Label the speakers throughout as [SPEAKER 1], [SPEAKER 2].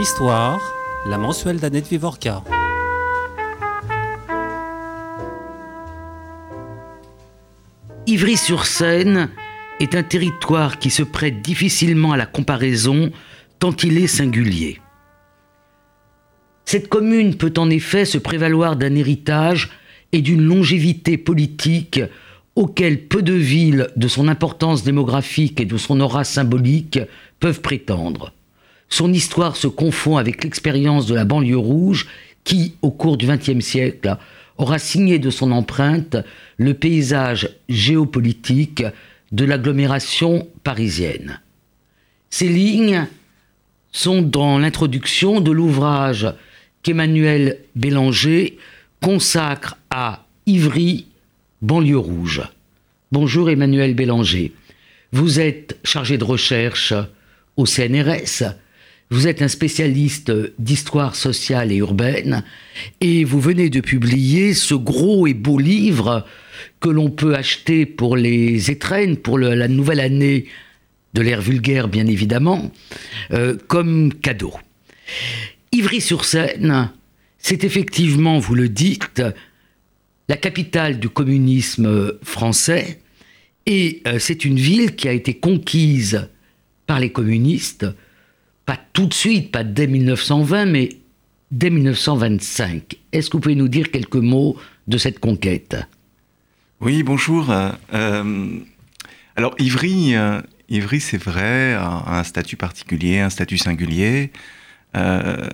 [SPEAKER 1] Histoire, la mensuelle d'Annette Vivorca.
[SPEAKER 2] Ivry-sur-Seine est un territoire qui se prête difficilement à la comparaison tant il est singulier. Cette commune peut en effet se prévaloir d'un héritage et d'une longévité politique auquel peu de villes de son importance démographique et de son aura symbolique peuvent prétendre. Son histoire se confond avec l'expérience de la banlieue rouge qui, au cours du XXe siècle, aura signé de son empreinte le paysage géopolitique de l'agglomération parisienne. Ces lignes sont dans l'introduction de l'ouvrage qu'Emmanuel Bélanger consacre à Ivry, banlieue rouge. Bonjour Emmanuel Bélanger. Vous êtes chargé de recherche au CNRS. Vous êtes un spécialiste d'histoire sociale et urbaine et vous venez de publier ce gros et beau livre que l'on peut acheter pour les étrennes, pour la nouvelle année de l'ère vulgaire bien évidemment, euh, comme cadeau. Ivry-sur-Seine, c'est effectivement, vous le dites, la capitale du communisme français et euh, c'est une ville qui a été conquise par les communistes pas tout de suite, pas dès 1920, mais dès 1925. Est-ce que vous pouvez nous dire quelques mots de cette conquête?
[SPEAKER 3] Oui, bonjour. Euh, alors Ivry, euh, Ivry c'est vrai, a un statut particulier, un statut singulier. Euh,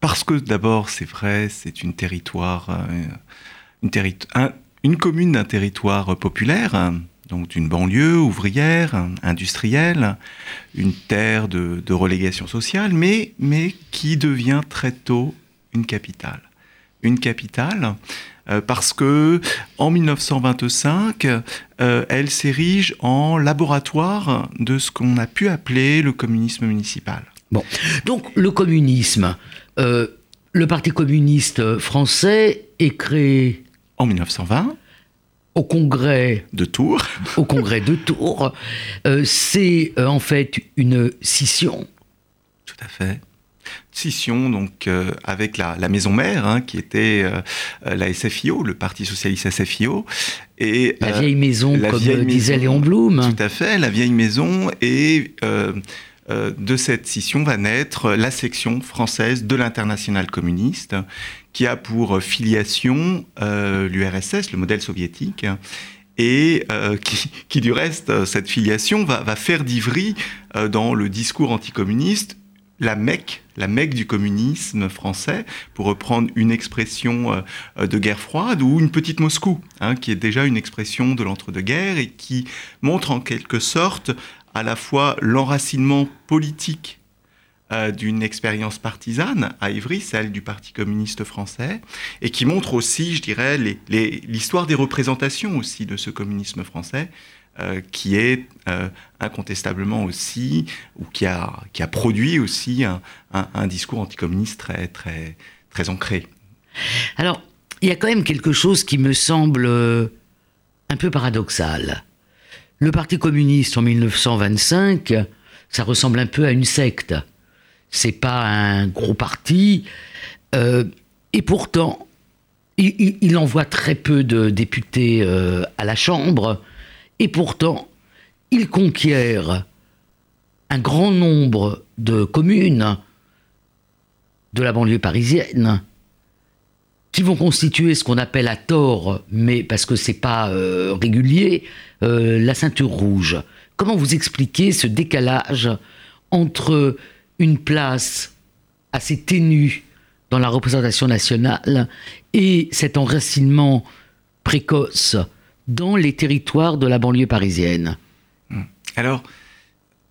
[SPEAKER 3] parce que d'abord, c'est vrai, c'est une territoire, une commune d'un territoire populaire donc d'une banlieue ouvrière, industrielle, une terre de, relégation sociale, mais, mais qui devient très tôt une capitale. Une capitale euh, parce que en 1925, euh, elle s'érige en laboratoire de ce qu'on a pu appeler le communisme municipal.
[SPEAKER 2] Bon, donc le communisme, euh, le Parti communiste français est créé
[SPEAKER 3] en 1920
[SPEAKER 2] au congrès
[SPEAKER 3] de Tours.
[SPEAKER 2] au congrès de Tours, euh, c'est euh, en fait une scission.
[SPEAKER 3] Tout à fait. Scission donc euh, avec la, maison mère hein, qui était la SFIO, le Parti socialiste SFIO
[SPEAKER 2] et la vieille maison comme disait Léon Blum.
[SPEAKER 3] Tout à fait, la vieille maison et de cette scission va naître la section française de l'international communiste, qui a pour filiation euh, l'URSS, le modèle soviétique, et euh, qui, du reste, cette filiation va, faire d'Ivry, euh, dans le discours anticommuniste, la Mecque, la Mecque du communisme français, pour reprendre une expression de guerre froide, ou une petite Moscou, hein, qui est déjà une expression de l'entre-deux-guerres et qui montre en quelque sorte à la fois l'enracinement politique euh, d'une expérience partisane à Ivry, celle du Parti communiste français, et qui montre aussi, je dirais, l'histoire des représentations aussi de ce communisme français, euh, qui est euh, incontestablement aussi, ou qui a, produit aussi un, discours anticommuniste très, très, très ancré.
[SPEAKER 2] Alors, il y a quand même quelque chose qui me semble un peu paradoxal. Le Parti communiste en 1925, ça ressemble un peu à une secte. C'est pas un gros parti, euh, et pourtant, il, envoie très peu de députés euh, à la Chambre, et pourtant, il conquiert un grand nombre de communes de la banlieue parisienne qui vont constituer ce qu'on appelle à tort, mais parce que c'est pas euh, régulier, la ceinture rouge. Comment vous expliquez ce décalage entre une place assez ténue dans la représentation nationale et cet enracinement précoce dans les territoires de la banlieue parisienne.
[SPEAKER 3] Hmm. Alors,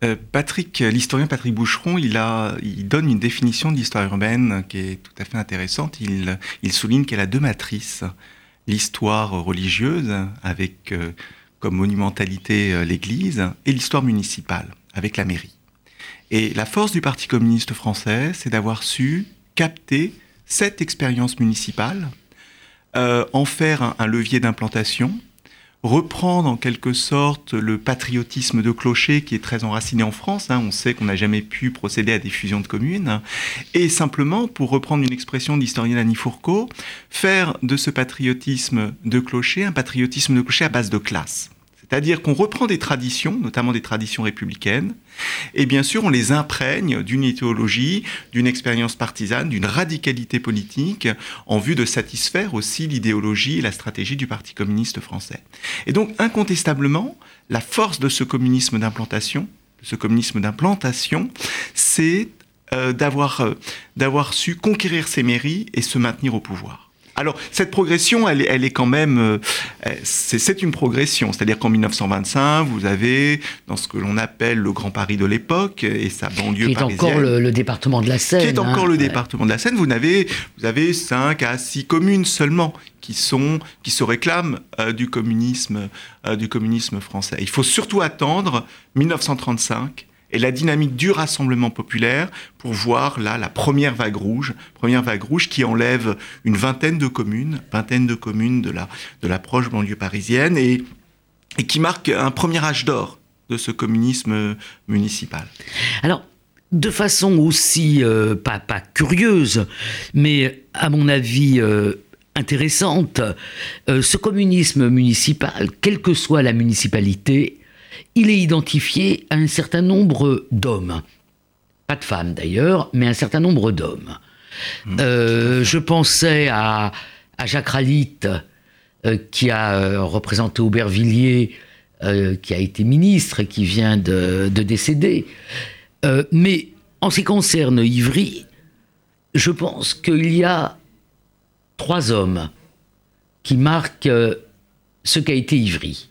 [SPEAKER 3] euh, Patrick, l'historien Patrick Boucheron, il, a, il donne une définition de l'histoire urbaine qui est tout à fait intéressante. Il, il souligne qu'elle a deux matrices. L'histoire religieuse, avec euh, comme monumentalité euh, l'Église, et l'histoire municipale, avec la mairie. Et la force du Parti communiste français, c'est d'avoir su capter cette expérience municipale, euh, en faire un, levier d'implantation, reprendre en quelque sorte le patriotisme de clocher qui est très enraciné en France. Hein. On sait qu'on n'a jamais pu procéder à des fusions de communes. Et simplement, pour reprendre une expression d'historienne Annie Fourcault, faire de ce patriotisme de clocher un patriotisme de clocher à base de classe. C'est-à-dire qu'on reprend des traditions, notamment des traditions républicaines, et bien sûr on les imprègne d'une idéologie, d'une expérience partisane, d'une radicalité politique, en vue de satisfaire aussi l'idéologie et la stratégie du Parti communiste français. Et donc incontestablement, la force de ce communisme d'implantation, ce communisme d'implantation, c'est euh, d'avoir euh, d'avoir su conquérir ses mairies et se maintenir au pouvoir. Alors, cette progression, elle, elle est quand même, euh, c'est une progression. C'est-à-dire qu'en 1925, vous avez, dans ce que l'on appelle le Grand Paris de l'époque et sa banlieue
[SPEAKER 2] qui est encore le, département de la Seine.
[SPEAKER 3] Qui est encore hein. le département de la Seine. Vous avez, vous avez 5 à 6 communes seulement qui sont, qui se réclament euh, du communisme, euh, du communisme français. Il faut surtout attendre 1935 et la dynamique du rassemblement populaire pour voir là la première vague rouge, première vague rouge qui enlève une vingtaine de communes, vingtaine de communes de la, de la proche banlieue parisienne et, et qui marque un premier âge d'or de ce communisme municipal.
[SPEAKER 2] Alors, de façon aussi, euh, pas, pas, curieuse, mais à mon avis euh, intéressante, euh, ce communisme municipal, quelle que soit la municipalité, il est identifié à un certain nombre d'hommes. Pas de femmes d'ailleurs, mais un certain nombre d'hommes. Mmh. Euh, je pensais à, Jacques Ralit, euh, qui a euh, représenté Aubervilliers, qui a été ministre et qui vient de, de décéder. mais en ce qui concerne Ivry, je pense qu'il y a trois hommes qui marquent ce qu'a été Ivry.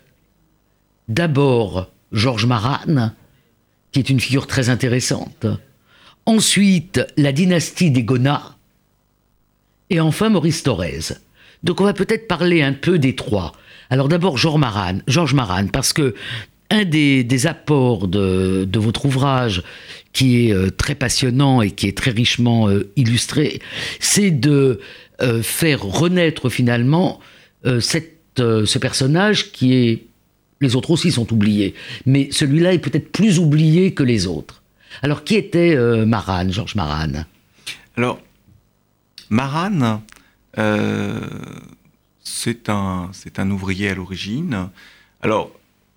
[SPEAKER 2] D'abord, Georges Maran, qui est une figure très intéressante. Ensuite, la dynastie des Gonats. Et enfin, Maurice Thorez. Donc on va peut-être parler un peu des trois. Alors d'abord, Georges Maran, Georges Maran, parce que un des, apports de, votre ouvrage, qui est euh, très passionnant et qui est très richement euh, illustré, c'est de euh, faire renaître finalement ce personnage qui est les autres aussi sont oubliés. Mais celui-là est peut-être plus oublié que les autres. Alors, qui était euh, Maran, Georges Maran?
[SPEAKER 3] Alors, Maran, euh, c'est un, un ouvrier à l'origine. Alors,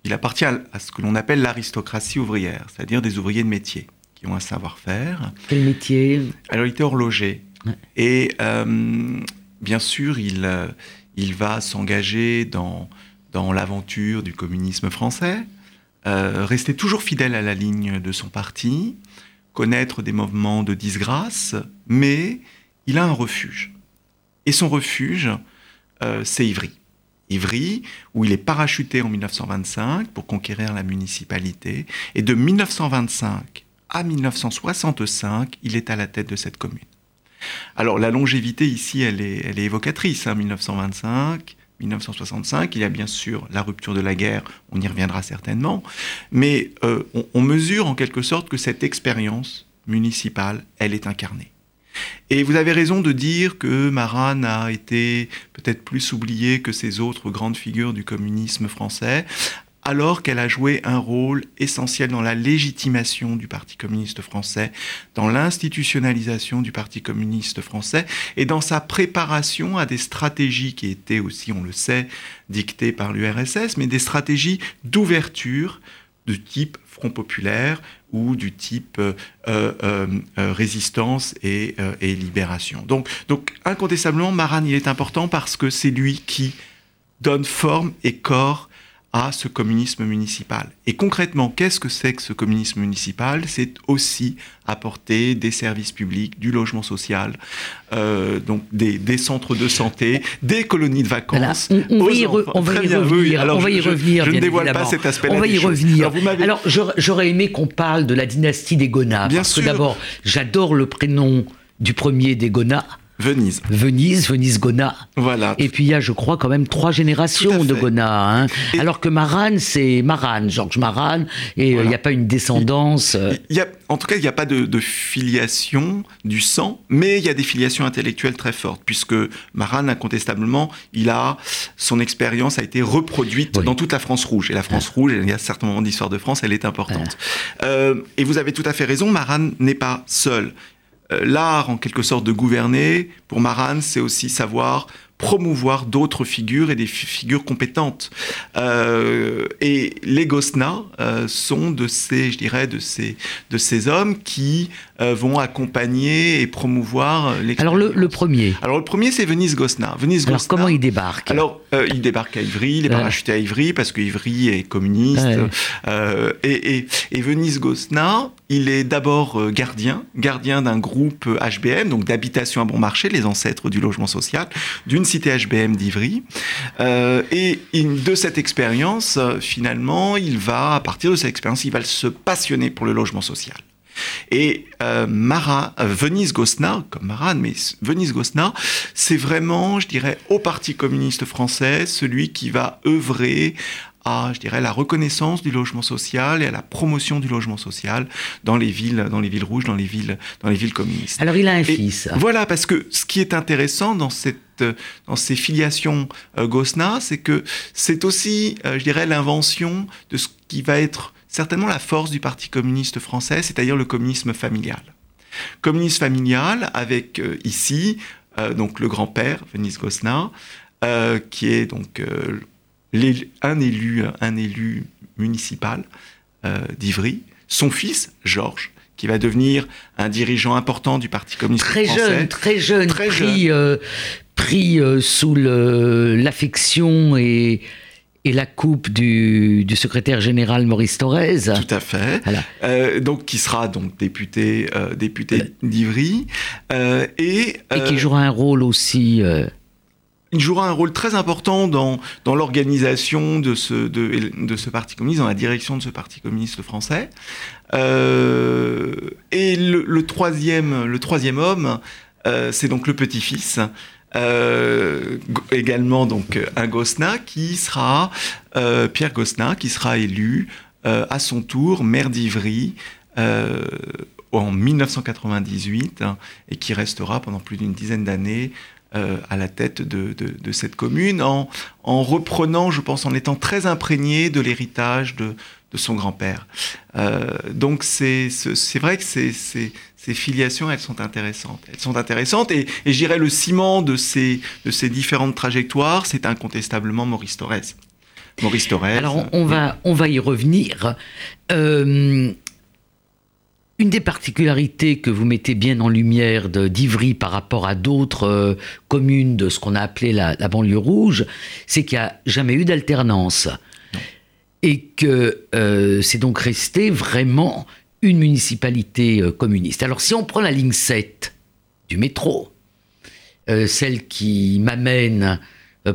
[SPEAKER 3] il appartient à, ce que l'on appelle l'aristocratie ouvrière, c'est-à-dire des ouvriers de métier qui ont un savoir-faire.
[SPEAKER 2] Quel métier?
[SPEAKER 3] Alors, il était horloger. Et euh, bien sûr, il, il va s'engager dans dans l'aventure du communisme français, euh, rester toujours fidèle à la ligne de son parti, connaître des moments de disgrâce, mais il a un refuge. Et son refuge, euh, c'est Ivry. Ivry, où il est parachuté en 1925 pour conquérir la municipalité, et de 1925 à 1965, il est à la tête de cette commune. Alors la longévité ici, elle est, elle est évocatrice, hein, 1925, 1965. Il y a bien sûr la rupture de la guerre, on y reviendra certainement, mais euh, on, mesure en quelque sorte que cette expérience municipale, elle est incarnée. Et vous avez raison de dire que Maran a été peut-être plus oublié que ces autres grandes figures du communisme français alors qu'elle a joué un rôle essentiel dans la légitimation du Parti communiste français, dans l'institutionnalisation du Parti communiste français et dans sa préparation à des stratégies qui étaient aussi, on le sait, dictées par l'URSS, mais des stratégies d'ouverture de type Front populaire ou du type euh, euh, euh, résistance et, et, libération. Donc, donc incontestablement, Maran, il est important parce que c'est lui qui donne forme et corps à ce communisme municipal. Et concrètement, qu'est-ce que c'est que ce communisme municipal? C'est aussi apporter des services publics, du logement social, euh, donc des, centres de santé, des colonies de vacances.
[SPEAKER 2] on, va y, revenir. Alors, on va y revenir.
[SPEAKER 3] Je, ne dévoile pas cet aspect-là.
[SPEAKER 2] On va y revenir. Alors, j'aurais aimé qu'on parle de la dynastie des Gonats. Bien parce que d'abord, j'adore le prénom du premier des Gonats.
[SPEAKER 3] Venise.
[SPEAKER 2] Venise, Venise-Gona.
[SPEAKER 3] Voilà.
[SPEAKER 2] Et puis il y a, je crois, quand même trois générations de Gona. Hein. Alors que Marane, c'est Marane, Georges Marane, et euh, il n'y a pas une descendance. Euh.
[SPEAKER 3] Il y a, en tout cas, il n'y a pas de, filiation du sang, mais il y a des filiations intellectuelles très fortes, puisque Marane, incontestablement, il a son expérience a été reproduite dans toute la France rouge. Et la France rouge, il y a certains moments d'histoire de France, elle est importante. Euh, et vous avez tout à fait raison, Marane n'est pas seul. Euh, l'art, en quelque sorte, de gouverner, pour Maran, c'est aussi savoir promouvoir d'autres figures et des figures compétentes. Euh, et les Gosna euh, sont de ces, je dirais, de ces, de ces hommes qui vont accompagner et promouvoir les.
[SPEAKER 2] Alors le, premier.
[SPEAKER 3] Alors le premier, c'est Venise Gosna. Venise
[SPEAKER 2] Alors comment il débarque?
[SPEAKER 3] Alors il débarque à Ivry, il est parachuté à Ivry parce que Ivry est communiste. Et, et, et, Venise Gosna, il est d'abord gardien, gardien d'un groupe HBM, donc d'habitation à bon marché, les ancêtres du logement social, d'une cité HBM d'Ivry. Euh, et de cette expérience, euh, finalement, il va, à partir de cette expérience, il va se passionner pour le logement social. Et euh, Mara, Venise Gosna, comme Maran, mais Venise Gosna, c'est vraiment, je dirais, au Parti communiste français, celui qui va œuvrer à, je dirais, la reconnaissance du logement social et à la promotion du logement social dans les villes, dans les villes rouges, dans les villes, dans les villes communistes.
[SPEAKER 2] Alors il a un fils.
[SPEAKER 3] Voilà, parce que ce qui est intéressant dans cette, dans ces filiations euh, Gosna, c'est que c'est aussi, euh, je dirais, l'invention de ce qui va être certainement la force du Parti communiste français, c'est-à-dire le communisme familial. Communisme familial avec euh, ici donc le grand-père Venise Gosna, qui est donc un élu, un élu municipal euh, d'Ivry, son fils, Georges, qui va devenir un dirigeant important du Parti communiste
[SPEAKER 2] très
[SPEAKER 3] français.
[SPEAKER 2] Jeune, très jeune, très pris, jeune. Euh, pris euh, sous l'affection et, et la coupe du, du, secrétaire général Maurice Thorez.
[SPEAKER 3] Tout à fait. Euh, donc qui sera donc député, député d'Ivry
[SPEAKER 2] et, et qui jouera un rôle aussi
[SPEAKER 3] il jouera un rôle très important dans, dans l'organisation de ce, de, de, ce parti communiste, dans la direction de ce parti communiste français. Euh, et le, troisième, le troisième homme, euh, c'est donc le petit-fils, euh, également donc un Gosna, qui sera Pierre Gosna, qui sera élu à son tour maire d'Ivry en 1998 hein, et qui restera pendant plus d'une dizaine d'années euh, à la tête de, de, cette commune, en, en, reprenant, je pense, en étant très imprégné de l'héritage de, de, son grand-père. Euh, donc c'est vrai que ces, ces, filiations, elles sont intéressantes. Elles sont intéressantes et, et je le ciment de ces, de ces différentes trajectoires, c'est incontestablement Maurice Thorez. Maurice Thorez.
[SPEAKER 2] Alors on, va, on va y revenir. Euh, une des particularités que vous mettez bien en lumière d'Ivry par rapport à d'autres euh, communes de ce qu'on a appelé la, banlieue rouge, c'est qu'il n'y a jamais eu d'alternance. Et que euh, c'est donc resté vraiment une municipalité euh, communiste. Alors si on prend la ligne 7 du métro, celle qui m'amène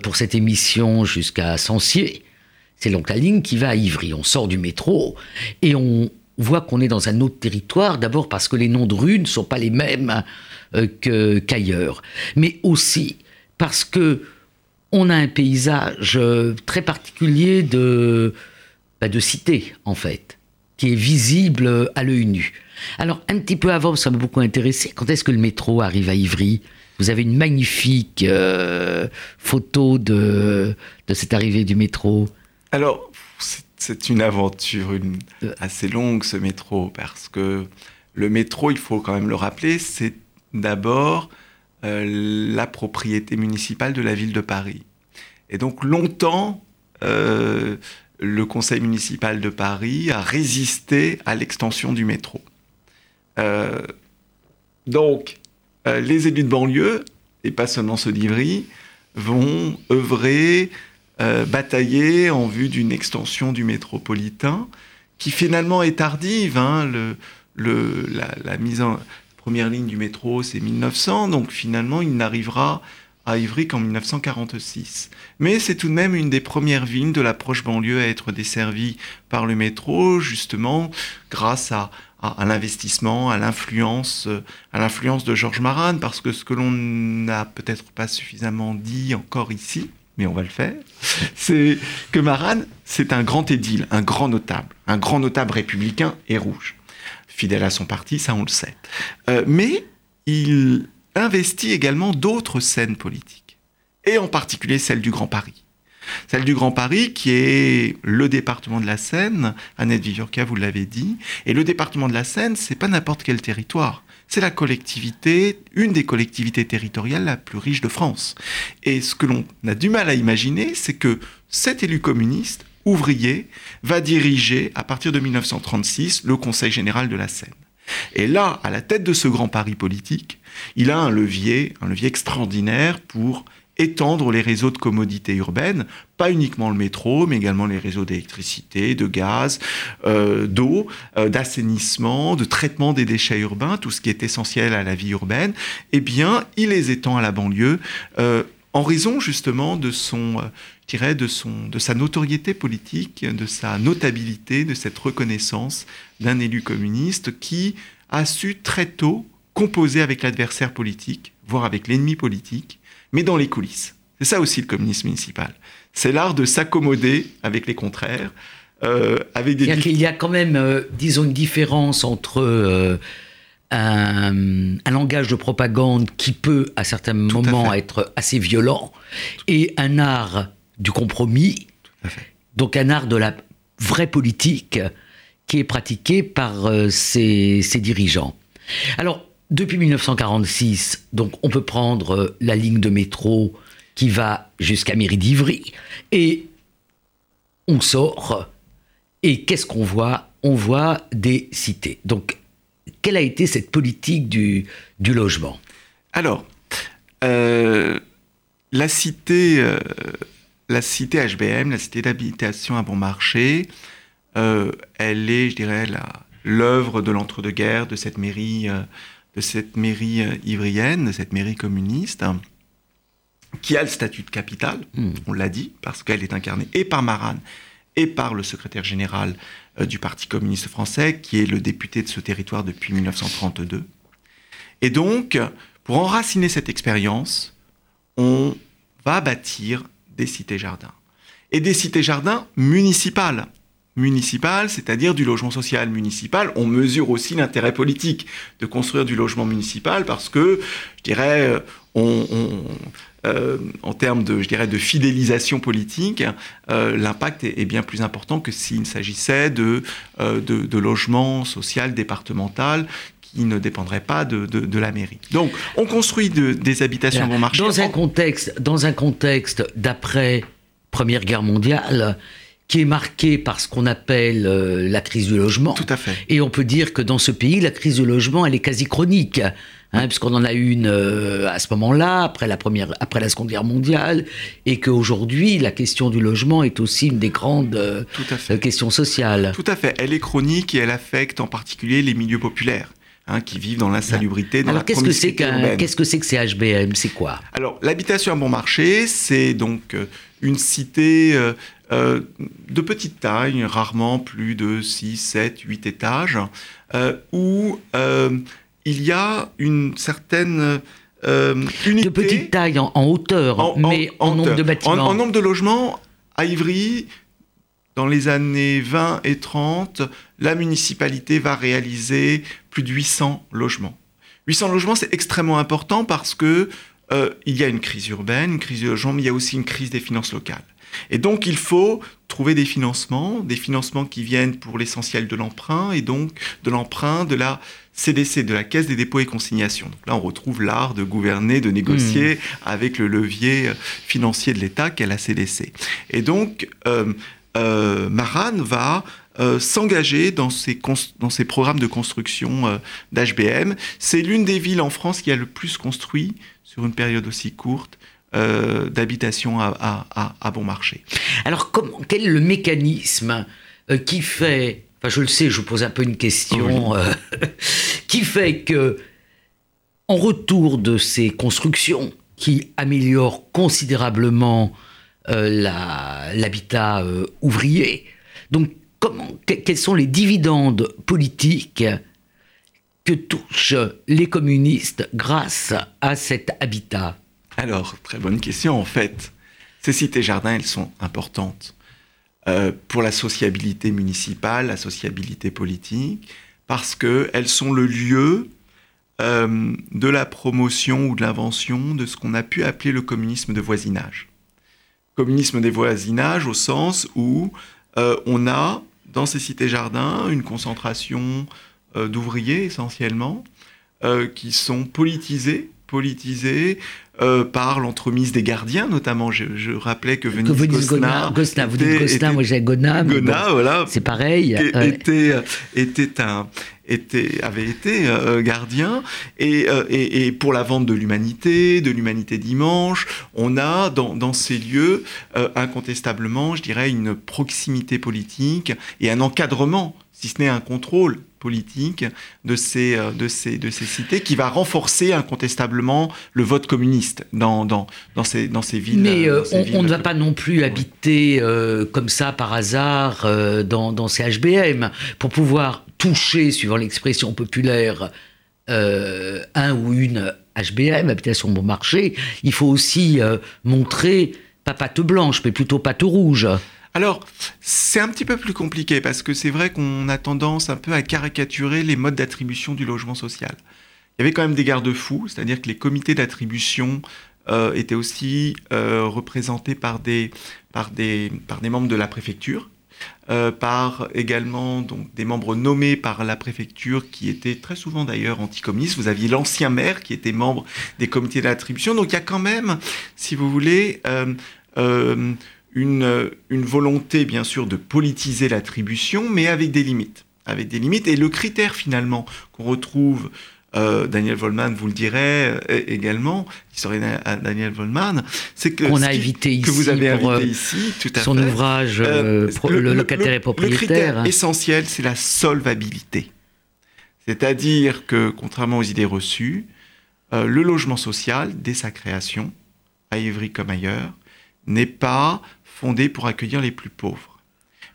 [SPEAKER 2] pour cette émission jusqu'à Sancier, c'est donc la ligne qui va à Ivry. On sort du métro et on, voit qu'on est dans un autre territoire, d'abord parce que les noms de rues ne sont pas les mêmes euh, qu'ailleurs, mais aussi parce que on a un paysage euh, très particulier de, bah, de cité, en fait, qui est visible à l'œil nu. Alors, un petit peu avant, ça m'a beaucoup intéressé, quand est-ce que le métro arrive à Ivry? Vous avez une magnifique euh, photo de, de cette arrivée du métro?
[SPEAKER 3] Alors, c'est une aventure euh. assez longue, ce métro, parce que le métro, il faut quand même le rappeler, c'est d'abord euh, la propriété municipale de la ville de Paris. Et donc longtemps, euh, le conseil municipal de Paris a résisté à l'extension du métro. donc, les élus de banlieue, et pas seulement ceux d'Ivry, vont œuvrer euh, batailler en vue d'une extension du métropolitain, qui finalement est tardive. Hein, la, mise en première ligne du métro, c'est 1900, donc finalement, il n'arrivera à Ivry qu'en 1946. Mais c'est tout de même une des premières villes de l'approche banlieue à être desservie par le métro, justement grâce à, à, l'investissement, à l'influence, à l'influence de Georges Maran, parce que ce que l'on n'a peut-être pas suffisamment dit encore ici, mais on va le faire, c'est que Maran, c'est un grand édile, un grand notable, un grand notable républicain et rouge. Fidèle à son parti, ça on le sait. Euh, mais il investit également d'autres scènes politiques, et en particulier celle du Grand Paris. Celle du Grand Paris, qui est le département de la Seine, Annette Viviorca, vous l'avez dit, et le département de la Seine, c'est pas n'importe quel territoire. C'est la collectivité, une des collectivités territoriales la plus riche de France. Et ce que l'on a du mal à imaginer, c'est que cet élu communiste, ouvrier, va diriger, à partir de 1936, le Conseil général de la Seine. Et là, à la tête de ce grand pari politique, il a un levier, un levier extraordinaire pour étendre les réseaux de commodités urbaines, pas uniquement le métro, mais également les réseaux d'électricité, de gaz, euh, d'eau, euh, d'assainissement, de traitement des déchets urbains, tout ce qui est essentiel à la vie urbaine, eh bien, il les étend à la banlieue euh, en raison justement de son, de, son, de sa notoriété politique, de sa notabilité, de cette reconnaissance d'un élu communiste qui a su très tôt composer avec l'adversaire politique, voire avec l'ennemi politique, mais dans les coulisses. C'est ça aussi le communisme municipal. C'est l'art de s'accommoder avec les contraires.
[SPEAKER 2] Euh, avec des... Il y a quand même, euh, disons, une différence entre euh, un, langage de propagande qui peut, à certains moments, être assez violent, et un art du compromis, donc un art de la vraie politique qui est pratiqué par ces, ces dirigeants. Alors, depuis 1946, donc on peut prendre euh, la ligne de métro qui va jusqu'à Mairie d'Ivry et on sort. Et qu'est-ce qu'on voit? On voit des cités. Donc quelle a été cette politique du, logement?
[SPEAKER 3] Alors, euh, la cité, euh, la cité HBM, la cité d'habitation à bon marché, elle est, je dirais, l'œuvre de l'entre-deux-guerres, de cette mairie de cette mairie euh, ivrienne, de cette mairie communiste, hein, qui a le statut de capitale, hmm. on l'a dit, parce qu'elle est incarnée et par Maran et par le secrétaire général euh, du Parti communiste français, qui est le député de ce territoire depuis 1932. Et donc, pour enraciner cette expérience, on va bâtir des cités-jardins. Et des cités-jardins municipales municipal, c'est-à-dire du logement social municipal. On mesure aussi l'intérêt politique de construire du logement municipal parce que, je dirais, euh, on, euh, en termes de, je dirais, de fidélisation politique, euh, l'impact est, bien plus important que s'il s'agissait de, de, de logement social départemental qui ne dépendrait pas de, de, la mairie. Donc, on construit des habitations bon marché.
[SPEAKER 2] Dans un contexte, dans un contexte d'après Première Guerre mondiale, qui est marqué par ce qu'on appelle euh, la crise du logement.
[SPEAKER 3] Tout à fait.
[SPEAKER 2] Et on peut dire que dans ce pays, la crise du logement, elle est quasi chronique. Hein, puisqu'on en a une euh, à ce moment-là, après la première, après la Seconde Guerre mondiale, et qu'aujourd'hui la question du logement est aussi une des grandes euh, questions sociales.
[SPEAKER 3] Tout à fait. Elle est chronique et elle affecte en particulier les milieux populaires. Hein, qui vivent dans l'insalubrité, dans
[SPEAKER 2] Alors, qu'est-ce que c'est qu'est-ce que c'est que ces HBM C'est quoi?
[SPEAKER 3] Alors, l'habitation à bon marché, c'est donc une cité euh, de petite taille, rarement plus de 6, 7, 8 étages, euh, où euh, il y a une certaine unité.
[SPEAKER 2] De petite taille en, hauteur, mais en, nombre de bâtiments.
[SPEAKER 3] En, nombre de logements, à Ivry, dans les années 20 et 30, la municipalité va réaliser plus de 800 logements. 800 logements, c'est extrêmement important parce que il y a une crise urbaine, une crise de logement, mais il y a aussi une crise des finances locales. Et donc, il faut trouver des financements, des financements qui viennent pour l'essentiel de l'emprunt, et donc de l'emprunt de la CDC, de la Caisse des dépôts et consignations. Donc là, on retrouve l'art de gouverner, de négocier mmh. avec le levier euh, financier de l'État qu'est la CDC. Et donc, euh, euh Maran va euh, s'engager dans ces, dans ces programmes de construction d'HBM. C'est l'une des villes en France qui a le plus construit sur une période aussi courte euh, d'habitation à, bon marché.
[SPEAKER 2] Alors, quel est le mécanisme euh, qui fait, enfin je le sais, je vous pose un peu une question, euh, qui fait que, en retour de ces constructions, qui améliore considérablement l'habitat ouvrier. Donc, comment, quels sont les dividendes politiques que touchent les communistes grâce à cet habitat?
[SPEAKER 3] Alors, très bonne question en fait. Ces cités-jardins, elles sont importantes euh, pour la sociabilité municipale, la sociabilité politique, parce qu'elles sont le lieu euh, de la promotion ou de l'invention de ce qu'on a pu appeler le communisme de voisinage. Communisme des voisinages au sens où euh, on a dans ces cités-jardins une concentration d'ouvriers essentiellement, qui sont politisés politisé euh, par l'entremise des gardiens, notamment. Je, rappelais que Venise,
[SPEAKER 2] que Gosna, Gosna, vous dites Gosna, moi j'ai Gona.
[SPEAKER 3] Gona, voilà.
[SPEAKER 2] C'est pareil.
[SPEAKER 3] Était, était un, était, avait été euh, gardien. Et, euh, et, et, pour la vente de l'humanité, de l'humanité dimanche, on a dans, dans ces lieux incontestablement, je dirais, une proximité politique et un encadrement, si ce n'est un contrôle politique de ces, euh, de, ces, de ces cités qui va renforcer incontestablement le vote communiste dans, dans, dans, ces, dans ces villes.
[SPEAKER 2] Mais euh, on, ne va pas non plus habiter euh, comme ça par hasard dans, dans ces HBM pour pouvoir toucher, suivant l'expression populaire, un ou une HBM, habitation bon marché. Il faut aussi montrer pas patte blanche, mais plutôt patte rouge.
[SPEAKER 3] Alors, c'est un petit peu plus compliqué parce que c'est vrai qu'on a tendance un peu à caricaturer les modes d'attribution du logement social. Il y avait quand même des garde-fous, c'est-à-dire que les comités d'attribution euh, étaient aussi euh, représentés par des, par, des, par des membres de la préfecture, euh, par également donc, des membres nommés par la préfecture qui étaient très souvent d'ailleurs anticommunistes. Vous aviez l'ancien maire qui était membre des comités d'attribution. Donc il y a quand même, si vous voulez, une, volonté, bien sûr, de politiser l'attribution, mais avec des limites. Avec des limites. Et le critère, finalement, qu'on retrouve euh, Daniel Vollman vous le dirait euh, également, historien Daniel Vollman, c'est que
[SPEAKER 2] qu'on a évité ici
[SPEAKER 3] que vous avez invité
[SPEAKER 2] euh,
[SPEAKER 3] ici, tout à
[SPEAKER 2] son ouvrage le, locataire et propriétaire. Le critère
[SPEAKER 3] hein. essentiel, c'est la solvabilité, c'est-à-dire que contrairement aux idées reçues, le logement social, dès sa création, à Ivry comme ailleurs, n'est pas fondée pour accueillir les plus pauvres,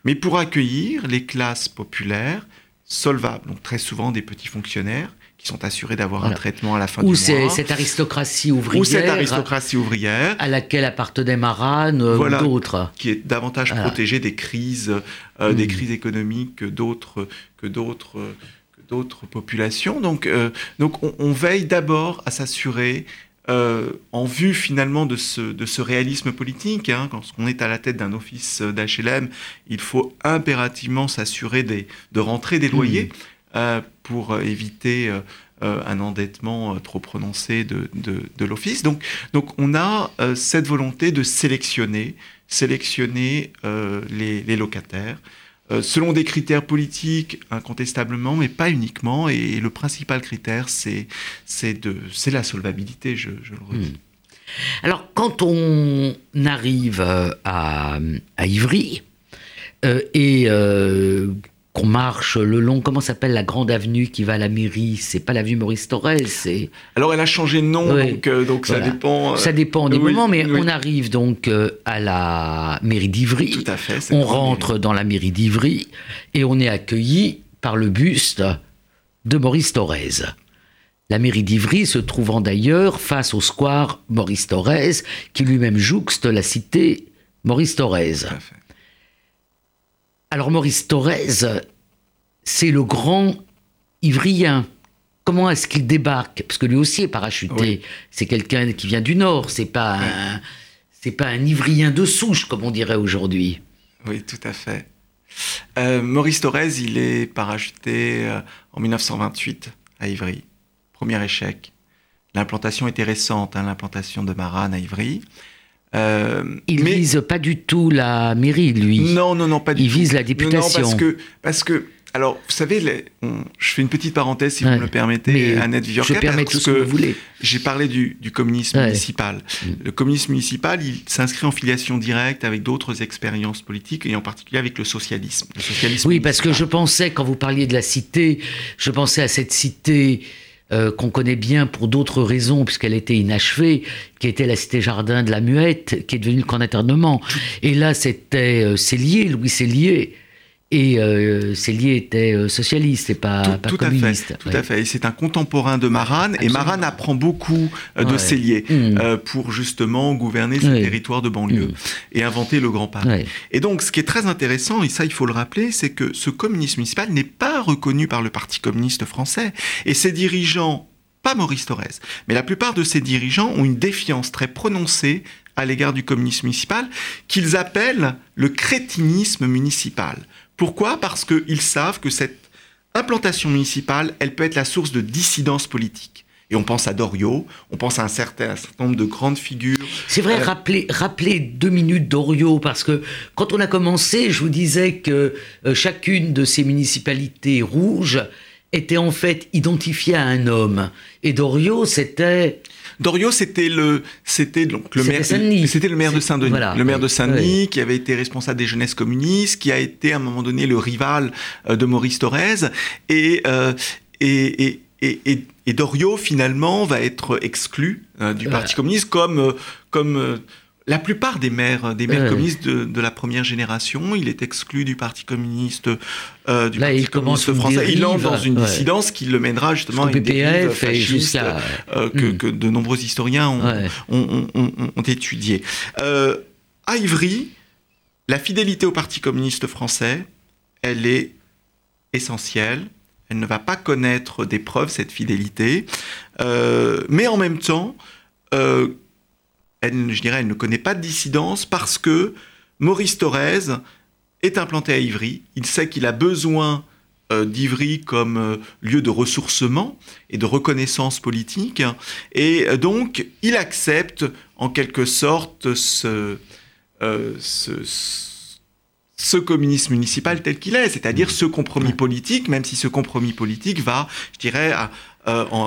[SPEAKER 3] mais pour accueillir les classes populaires solvables, donc très souvent des petits fonctionnaires qui sont assurés d'avoir un traitement à la fin du mois.
[SPEAKER 2] Ou cette aristocratie ouvrière.
[SPEAKER 3] Ou cette aristocratie ouvrière.
[SPEAKER 2] À laquelle appartenait Maran euh, ou d'autres.
[SPEAKER 3] Qui est davantage protégée des crises, euh, des hmm. crises économiques que d'autres, que d'autres, que d'autres populations. Donc, euh, donc on, on veille d'abord à s'assurer euh, en vue finalement de ce, de ce réalisme politique, hein, quand on est à la tête d'un office d'HLM, il faut impérativement s'assurer de rentrer des loyers mmh. euh, pour éviter euh, un endettement trop prononcé de, de, l'office. Donc, donc on a cette volonté de sélectionner, sélectionner les, les locataires. Euh, selon des critères politiques, incontestablement, mais pas uniquement. Et, le principal critère, c'est la solvabilité, je, le redis. Hmm.
[SPEAKER 2] Alors, quand on arrive euh, à, à Ivry, euh, et qu'on marche le long, comment s'appelle la grande avenue qui va à la mairie? C'est pas l'avenue Maurice Thorez, c'est...
[SPEAKER 3] Alors elle a changé de nom, donc, euh, donc ça dépend...
[SPEAKER 2] Euh, ça dépend des moments, mais on arrive donc euh, à la mairie d'Ivry.
[SPEAKER 3] Tout à fait.
[SPEAKER 2] On rentre dans la mairie d'Ivry et on est accueilli par le buste de Maurice Thorez. La mairie d'Ivry se trouvant d'ailleurs face au square Maurice Thorez, qui lui-même jouxte la cité Maurice Thorez. Tout à fait. Alors Maurice Thorez, c'est le grand ivrien. Comment est-ce qu'il débarque? Parce que lui aussi est parachuté. C'est quelqu'un qui vient du Nord. C'est pas un, c'est pas un ivrien de souche comme on dirait aujourd'hui.
[SPEAKER 3] Oui, tout à fait. Euh, Maurice Thorez, il est parachuté euh, en 1928 à Ivry. Premier échec. L'implantation était récente, hein, l'implantation de Maran à Ivry.
[SPEAKER 2] Euh, il mais... vise pas du tout la mairie, lui.
[SPEAKER 3] Non, non, non, pas du
[SPEAKER 2] il
[SPEAKER 3] tout.
[SPEAKER 2] Il vise la députation.
[SPEAKER 3] Non, parce que, parce que, alors, vous savez, je fais une petite parenthèse, si vous me le permettez, Annette
[SPEAKER 2] Je permets tout ce que, vous voulez.
[SPEAKER 3] J'ai parlé du, communisme municipal. Mm. Le communisme municipal, il s'inscrit en filiation directe avec d'autres expériences politiques, et en particulier avec le socialisme. Le socialisme
[SPEAKER 2] oui, parce que je pensais, quand vous parliez de la cité, je pensais à cette cité euh, qu'on connaît bien pour d'autres raisons, puisqu'elle était inachevée, qui était la cité jardin de la Muette, qui est devenue le camp d'internement. Et là, c'était euh, Célier, Louis Célier, et euh, Célier était euh, socialiste et pas,
[SPEAKER 3] tout,
[SPEAKER 2] pas
[SPEAKER 3] tout
[SPEAKER 2] communiste.
[SPEAKER 3] À fait, tout à fait. Et c'est un contemporain de Maran. Et Maran apprend beaucoup euh, de
[SPEAKER 2] Ouais.
[SPEAKER 3] Célier
[SPEAKER 2] Mm.
[SPEAKER 3] euh, pour justement gouverner ce territoire de banlieue
[SPEAKER 2] Mm.
[SPEAKER 3] et inventer le Grand Paris. Et donc, ce qui est très intéressant, et ça il faut le rappeler, c'est que ce communisme municipal n'est pas reconnu par le Parti communiste français. Et ses dirigeants, pas Maurice Thorez, mais la plupart de ses dirigeants ont une défiance très prononcée à l'égard du communisme municipal, qu'ils appellent le crétinisme municipal. Pourquoi Parce qu'ils savent que cette implantation municipale, elle peut être la source de dissidence politique. Et on pense à Doriot, on pense à un certain, un certain nombre de grandes figures.
[SPEAKER 2] C'est vrai,
[SPEAKER 3] Euh,
[SPEAKER 2] rappelez, rappelez deux minutes d'Orio, parce que quand on a commencé, je vous disais que euh, chacune de ces municipalités rouges était en fait identifiée à un homme. Et Dorio, c'était...
[SPEAKER 3] Doriot, c'était le, c'était donc le maire,
[SPEAKER 2] Saint-Denis.
[SPEAKER 3] c'était le maire de Saint-Denis,
[SPEAKER 2] voilà,
[SPEAKER 3] le maire
[SPEAKER 2] oui,
[SPEAKER 3] de Saint-Denis, qui avait été responsable des jeunesses communistes, qui a été à un moment donné le rival euh, de Maurice Thorez, et euh, et, et, et, et, et Doriot finalement va être exclu euh, du
[SPEAKER 2] Voilà.
[SPEAKER 3] Parti communiste comme comme euh, la plupart des maires, des maires
[SPEAKER 2] Ouais.
[SPEAKER 3] communistes de, de la première génération, il est exclu du Parti communiste, euh, du
[SPEAKER 2] Là,
[SPEAKER 3] Parti
[SPEAKER 2] il commence
[SPEAKER 3] communiste
[SPEAKER 2] une
[SPEAKER 3] français. Il entre dans une
[SPEAKER 2] ouais.
[SPEAKER 3] dissidence qui le mènera justement à une dérive fasciste, euh, que,
[SPEAKER 2] Mm.
[SPEAKER 3] que de nombreux historiens ont,
[SPEAKER 2] Ouais.
[SPEAKER 3] ont, ont- ont- ont étudié. Euh, à Ivry, la fidélité au Parti communiste français, elle est essentielle. Elle ne va pas connaître des preuves, cette fidélité. Mais en même temps, elle, je dirais, elle ne connaît pas de dissidence parce que Maurice Thorez est implanté à Ivry. Il sait qu'il a besoin euh, d'Ivry comme euh, lieu de ressourcement et de reconnaissance politique. Et euh, donc, il accepte en quelque sorte ce, euh, ce, ce communisme municipal tel qu'il est, c'est-à-dire ce compromis politique, même si ce compromis politique va, je dirais, à-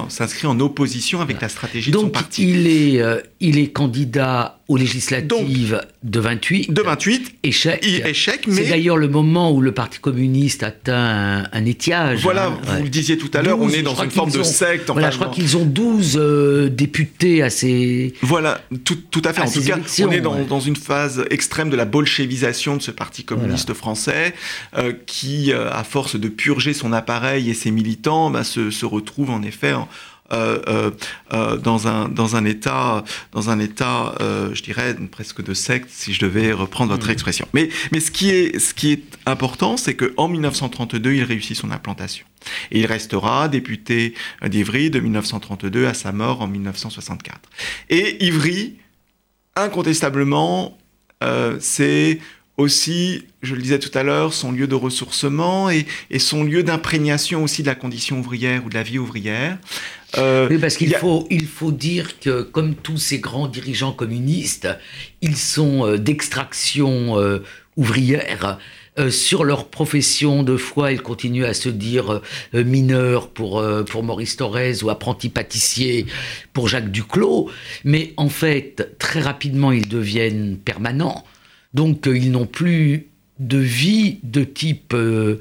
[SPEAKER 3] s'inscrit en opposition avec la stratégie de son
[SPEAKER 2] Donc,
[SPEAKER 3] parti.
[SPEAKER 2] il est, euh, il est candidat aux législatives de 28.
[SPEAKER 3] De 28,
[SPEAKER 2] Échec.
[SPEAKER 3] échec,
[SPEAKER 2] C'est
[SPEAKER 3] mais
[SPEAKER 2] d'ailleurs le moment où le Parti communiste atteint un, un étiage.
[SPEAKER 3] voilà,
[SPEAKER 2] hein,
[SPEAKER 3] vous
[SPEAKER 2] ouais.
[SPEAKER 3] le disiez tout à l'heure, on
[SPEAKER 2] 12,
[SPEAKER 3] est dans une forme de
[SPEAKER 2] ont-
[SPEAKER 3] secte.
[SPEAKER 2] Voilà, je crois qu'ils ont 12 euh, députés à ces.
[SPEAKER 3] Voilà, tout, tout à fait. en tout cas, on est dans,
[SPEAKER 2] ouais.
[SPEAKER 3] dans une phase extrême de la bolchevisation de ce parti communiste français, euh, qui, euh, à force de purger son appareil et ses militants, bah, se, se retrouve en effet en- euh, euh, euh, dans un dans un état dans un état je dirais presque de secte si je devais reprendre votre
[SPEAKER 2] Mmh.
[SPEAKER 3] expression. Mais mais ce qui est ce qui est important c'est que en 1932 il réussit son implantation. Et il restera député d'Ivry de 1932 à sa mort en 1964 et Ivry incontestablement c'est aussi, je le disais tout à l'heure, son lieu de ressourcement et, et son lieu d'imprégnation aussi de la condition ouvrière ou de la vie ouvrière. Euh,
[SPEAKER 2] Oui, parce qu'il
[SPEAKER 3] a-
[SPEAKER 2] faut, il faut dire que, comme tous ces grands dirigeants communistes, ils sont euh, d'extraction euh, ouvrière. Euh, sur leur profession de foi, ils continuent à se dire euh, mineurs pour, euh, pour Maurice Thorez ou apprenti pâtissier pour Jacques Duclos. Mais en fait, très rapidement, ils deviennent permanents. Donc, euh, ils n'ont plus de vie de type euh,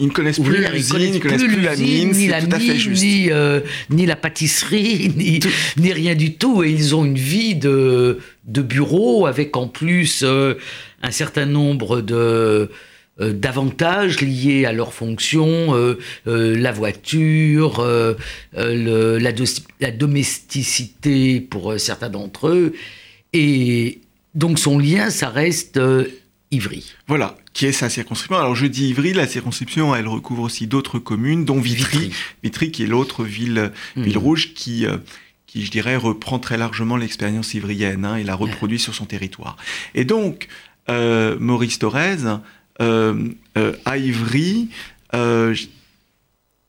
[SPEAKER 3] ils ne connaissent plus l'usine,
[SPEAKER 2] connaissent
[SPEAKER 3] ils ne connaissent plus, la mine,
[SPEAKER 2] ni la
[SPEAKER 3] tout à fait
[SPEAKER 2] mine,
[SPEAKER 3] juste.
[SPEAKER 2] ni, euh, ni la pâtisserie, ni, ni rien du tout. Et ils ont une vie de, de bureau avec en plus euh, un certain nombre de euh, d'avantages liés à leur fonction, la voiture, le- la, la domesticité pour certains d'entre eux. Et donc son lien, ça reste euh, Ivry.
[SPEAKER 3] Voilà, qui est sa circonscription. Alors je dis Ivry, la circonscription, elle recouvre aussi d'autres communes, dont Vitry. Vitry, qui est l'autre ville,
[SPEAKER 2] Mhm.
[SPEAKER 3] ville rouge qui, euh, qui, je dirais, reprend très largement l'expérience ivrienne hein, et la reproduit sur son territoire. Et donc, euh, Maurice Thorez, euh, euh, à Ivry,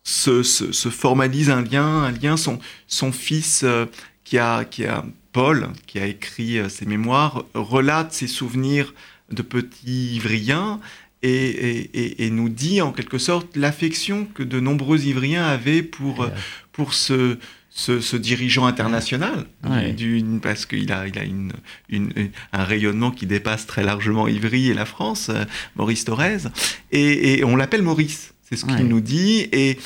[SPEAKER 3] se, se- se formalise un lien, un lien. Son, son fils, qui a, qui a Paul, qui a écrit euh, ses mémoires, relate ses souvenirs de petit ivrien et, et- et- et nous dit en quelque sorte l'affection que de nombreux ivriens avaient pour, euh, pour ce, ce, ce dirigeant international,
[SPEAKER 2] Ouais.
[SPEAKER 3] parce qu'il a, il a une, une- un rayonnement qui dépasse très largement Ivry et la France, euh, Maurice Thorez, et, et on l'appelle Maurice, c'est ce qu'il nous dit, et,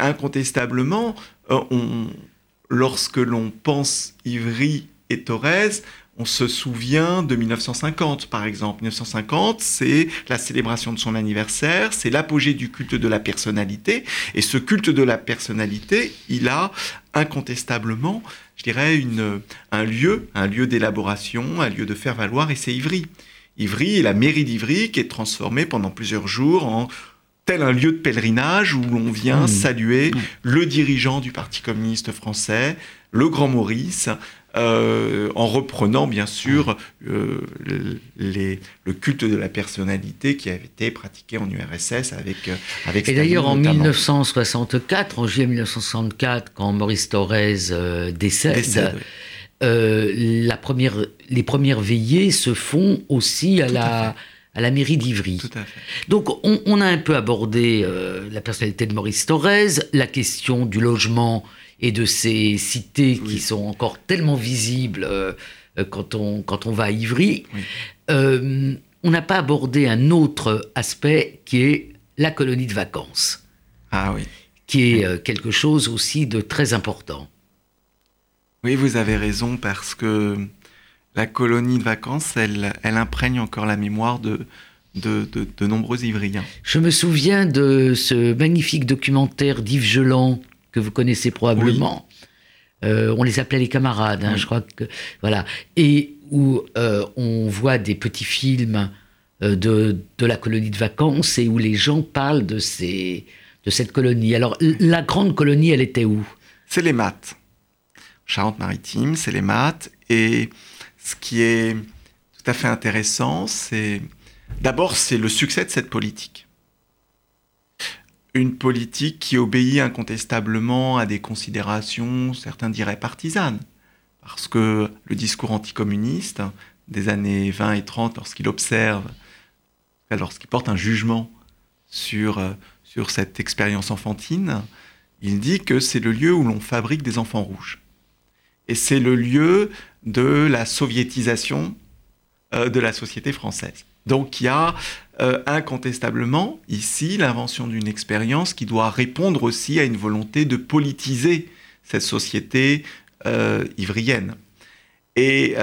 [SPEAKER 3] incontestablement, lorsque l'on pense Ivry et Thorez, on se souvient de 1950, par exemple. 1950, c'est la célébration de son anniversaire, c'est l'apogée du culte de la personnalité. Et ce culte de la personnalité, il a incontestablement, je dirais, une, un lieu, un lieu d'élaboration, un lieu de faire valoir, et c'est Ivry. Ivry et la mairie d'Ivry qui est transformée pendant plusieurs jours en tel un lieu de pèlerinage où l'on vient mmh. saluer mmh. le dirigeant du Parti communiste français, le grand Maurice, euh, en reprenant bien sûr euh, les, le culte de la personnalité qui avait été pratiqué en URSS avec euh, avec.
[SPEAKER 2] Et d'ailleurs en 1964, en juillet 1964, quand Maurice Thorez décède. la première, les premières veillées se font aussi à la, à, la mairie d'Ivry. Donc on, on, a un peu abordé la personnalité de Maurice Thorez, la question du logement et de ces cités qui sont encore tellement visibles euh, euh, quand, on, quand on va à Ivry, euh, on n'a pas abordé un autre aspect qui est la colonie de vacances.
[SPEAKER 3] Ah oui.
[SPEAKER 2] Qui est quelque chose aussi de très important.
[SPEAKER 3] Oui, vous avez raison, parce que la colonie de vacances, elle, elle imprègne encore la mémoire de, de, de, nombreux Ivriens.
[SPEAKER 2] Je me souviens de ce magnifique documentaire d'Yves Geland que vous connaissez probablement. Euh, on les appelait les camarades, hein, je crois que voilà, et où euh, on voit des petits films euh, de, de, la colonie de vacances et où les gens parlent de ces de cette colonie. Alors la grande colonie, elle était où?
[SPEAKER 3] C'est les maths. Charente-Maritime, c'est les maths. Et ce qui est tout à fait intéressant, c'est d'abord c'est le succès de cette politique une politique qui obéit incontestablement à des considérations, certains diraient partisanes, parce que le discours anticommuniste des années 20 et 30, lorsqu'il observe, lorsqu'il porte un jugement sur, sur cette expérience enfantine, il dit que c'est le lieu où l'on fabrique des enfants rouges. Et c'est le lieu de la soviétisation euh, de la société française. Donc il y a euh, incontestablement ici l'invention d'une expérience qui doit répondre aussi à une volonté de politiser cette société euh, ivrienne. Et,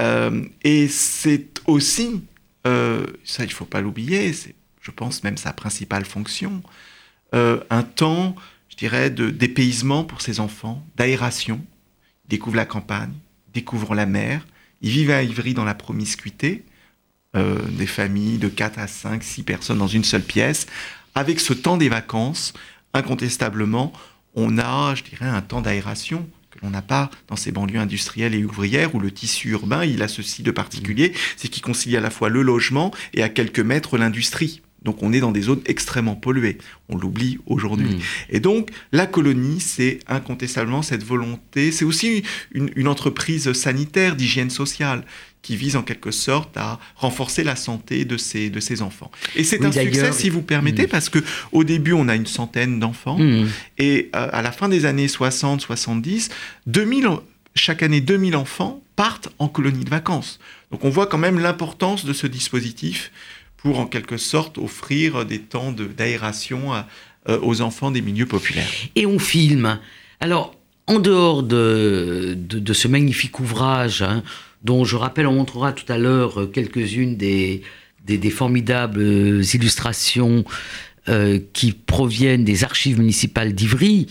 [SPEAKER 3] et c'est aussi, ça il ne faut pas l'oublier, c'est je pense même sa principale fonction, un temps, je dirais, de dépaysement pour ces enfants, d'aération. Ils découvrent la campagne, découvrent la mer, ils vivent à Ivry dans la promiscuité, euh, des familles de 4 à 5, 6 personnes dans une seule pièce. Avec ce temps des vacances, incontestablement, on a, je dirais, un temps d'aération que l'on n'a pas dans ces banlieues industrielles et ouvrières où le tissu urbain, il a ceci de particulier, c'est qu'il concilie à la fois le logement et à quelques mètres l'industrie. Donc on est dans des zones extrêmement polluées. On l'oublie aujourd'hui. Mmh. Et donc la colonie, c'est incontestablement cette volonté. C'est aussi une, une entreprise sanitaire d'hygiène sociale qui vise en quelque sorte à renforcer la santé de ces, de enfants. Et c'est un succès, si vous permettez, parce que au début, on a une centaine d'enfants, mm. et euh, à la fin des années 60-70, 2000, chaque année, 2000 enfants partent en colonie de vacances. Donc on voit quand même l'importance de ce dispositif pour en quelque sorte offrir des temps d'aération euh, aux enfants des milieux populaires.
[SPEAKER 2] Et on filme. Alors, en dehors de, de, ce magnifique ouvrage, hein, dont je rappelle, on montrera tout à l'heure euh, quelques-unes des, des, formidables euh, illustrations euh, qui proviennent des archives municipales d'Ivry,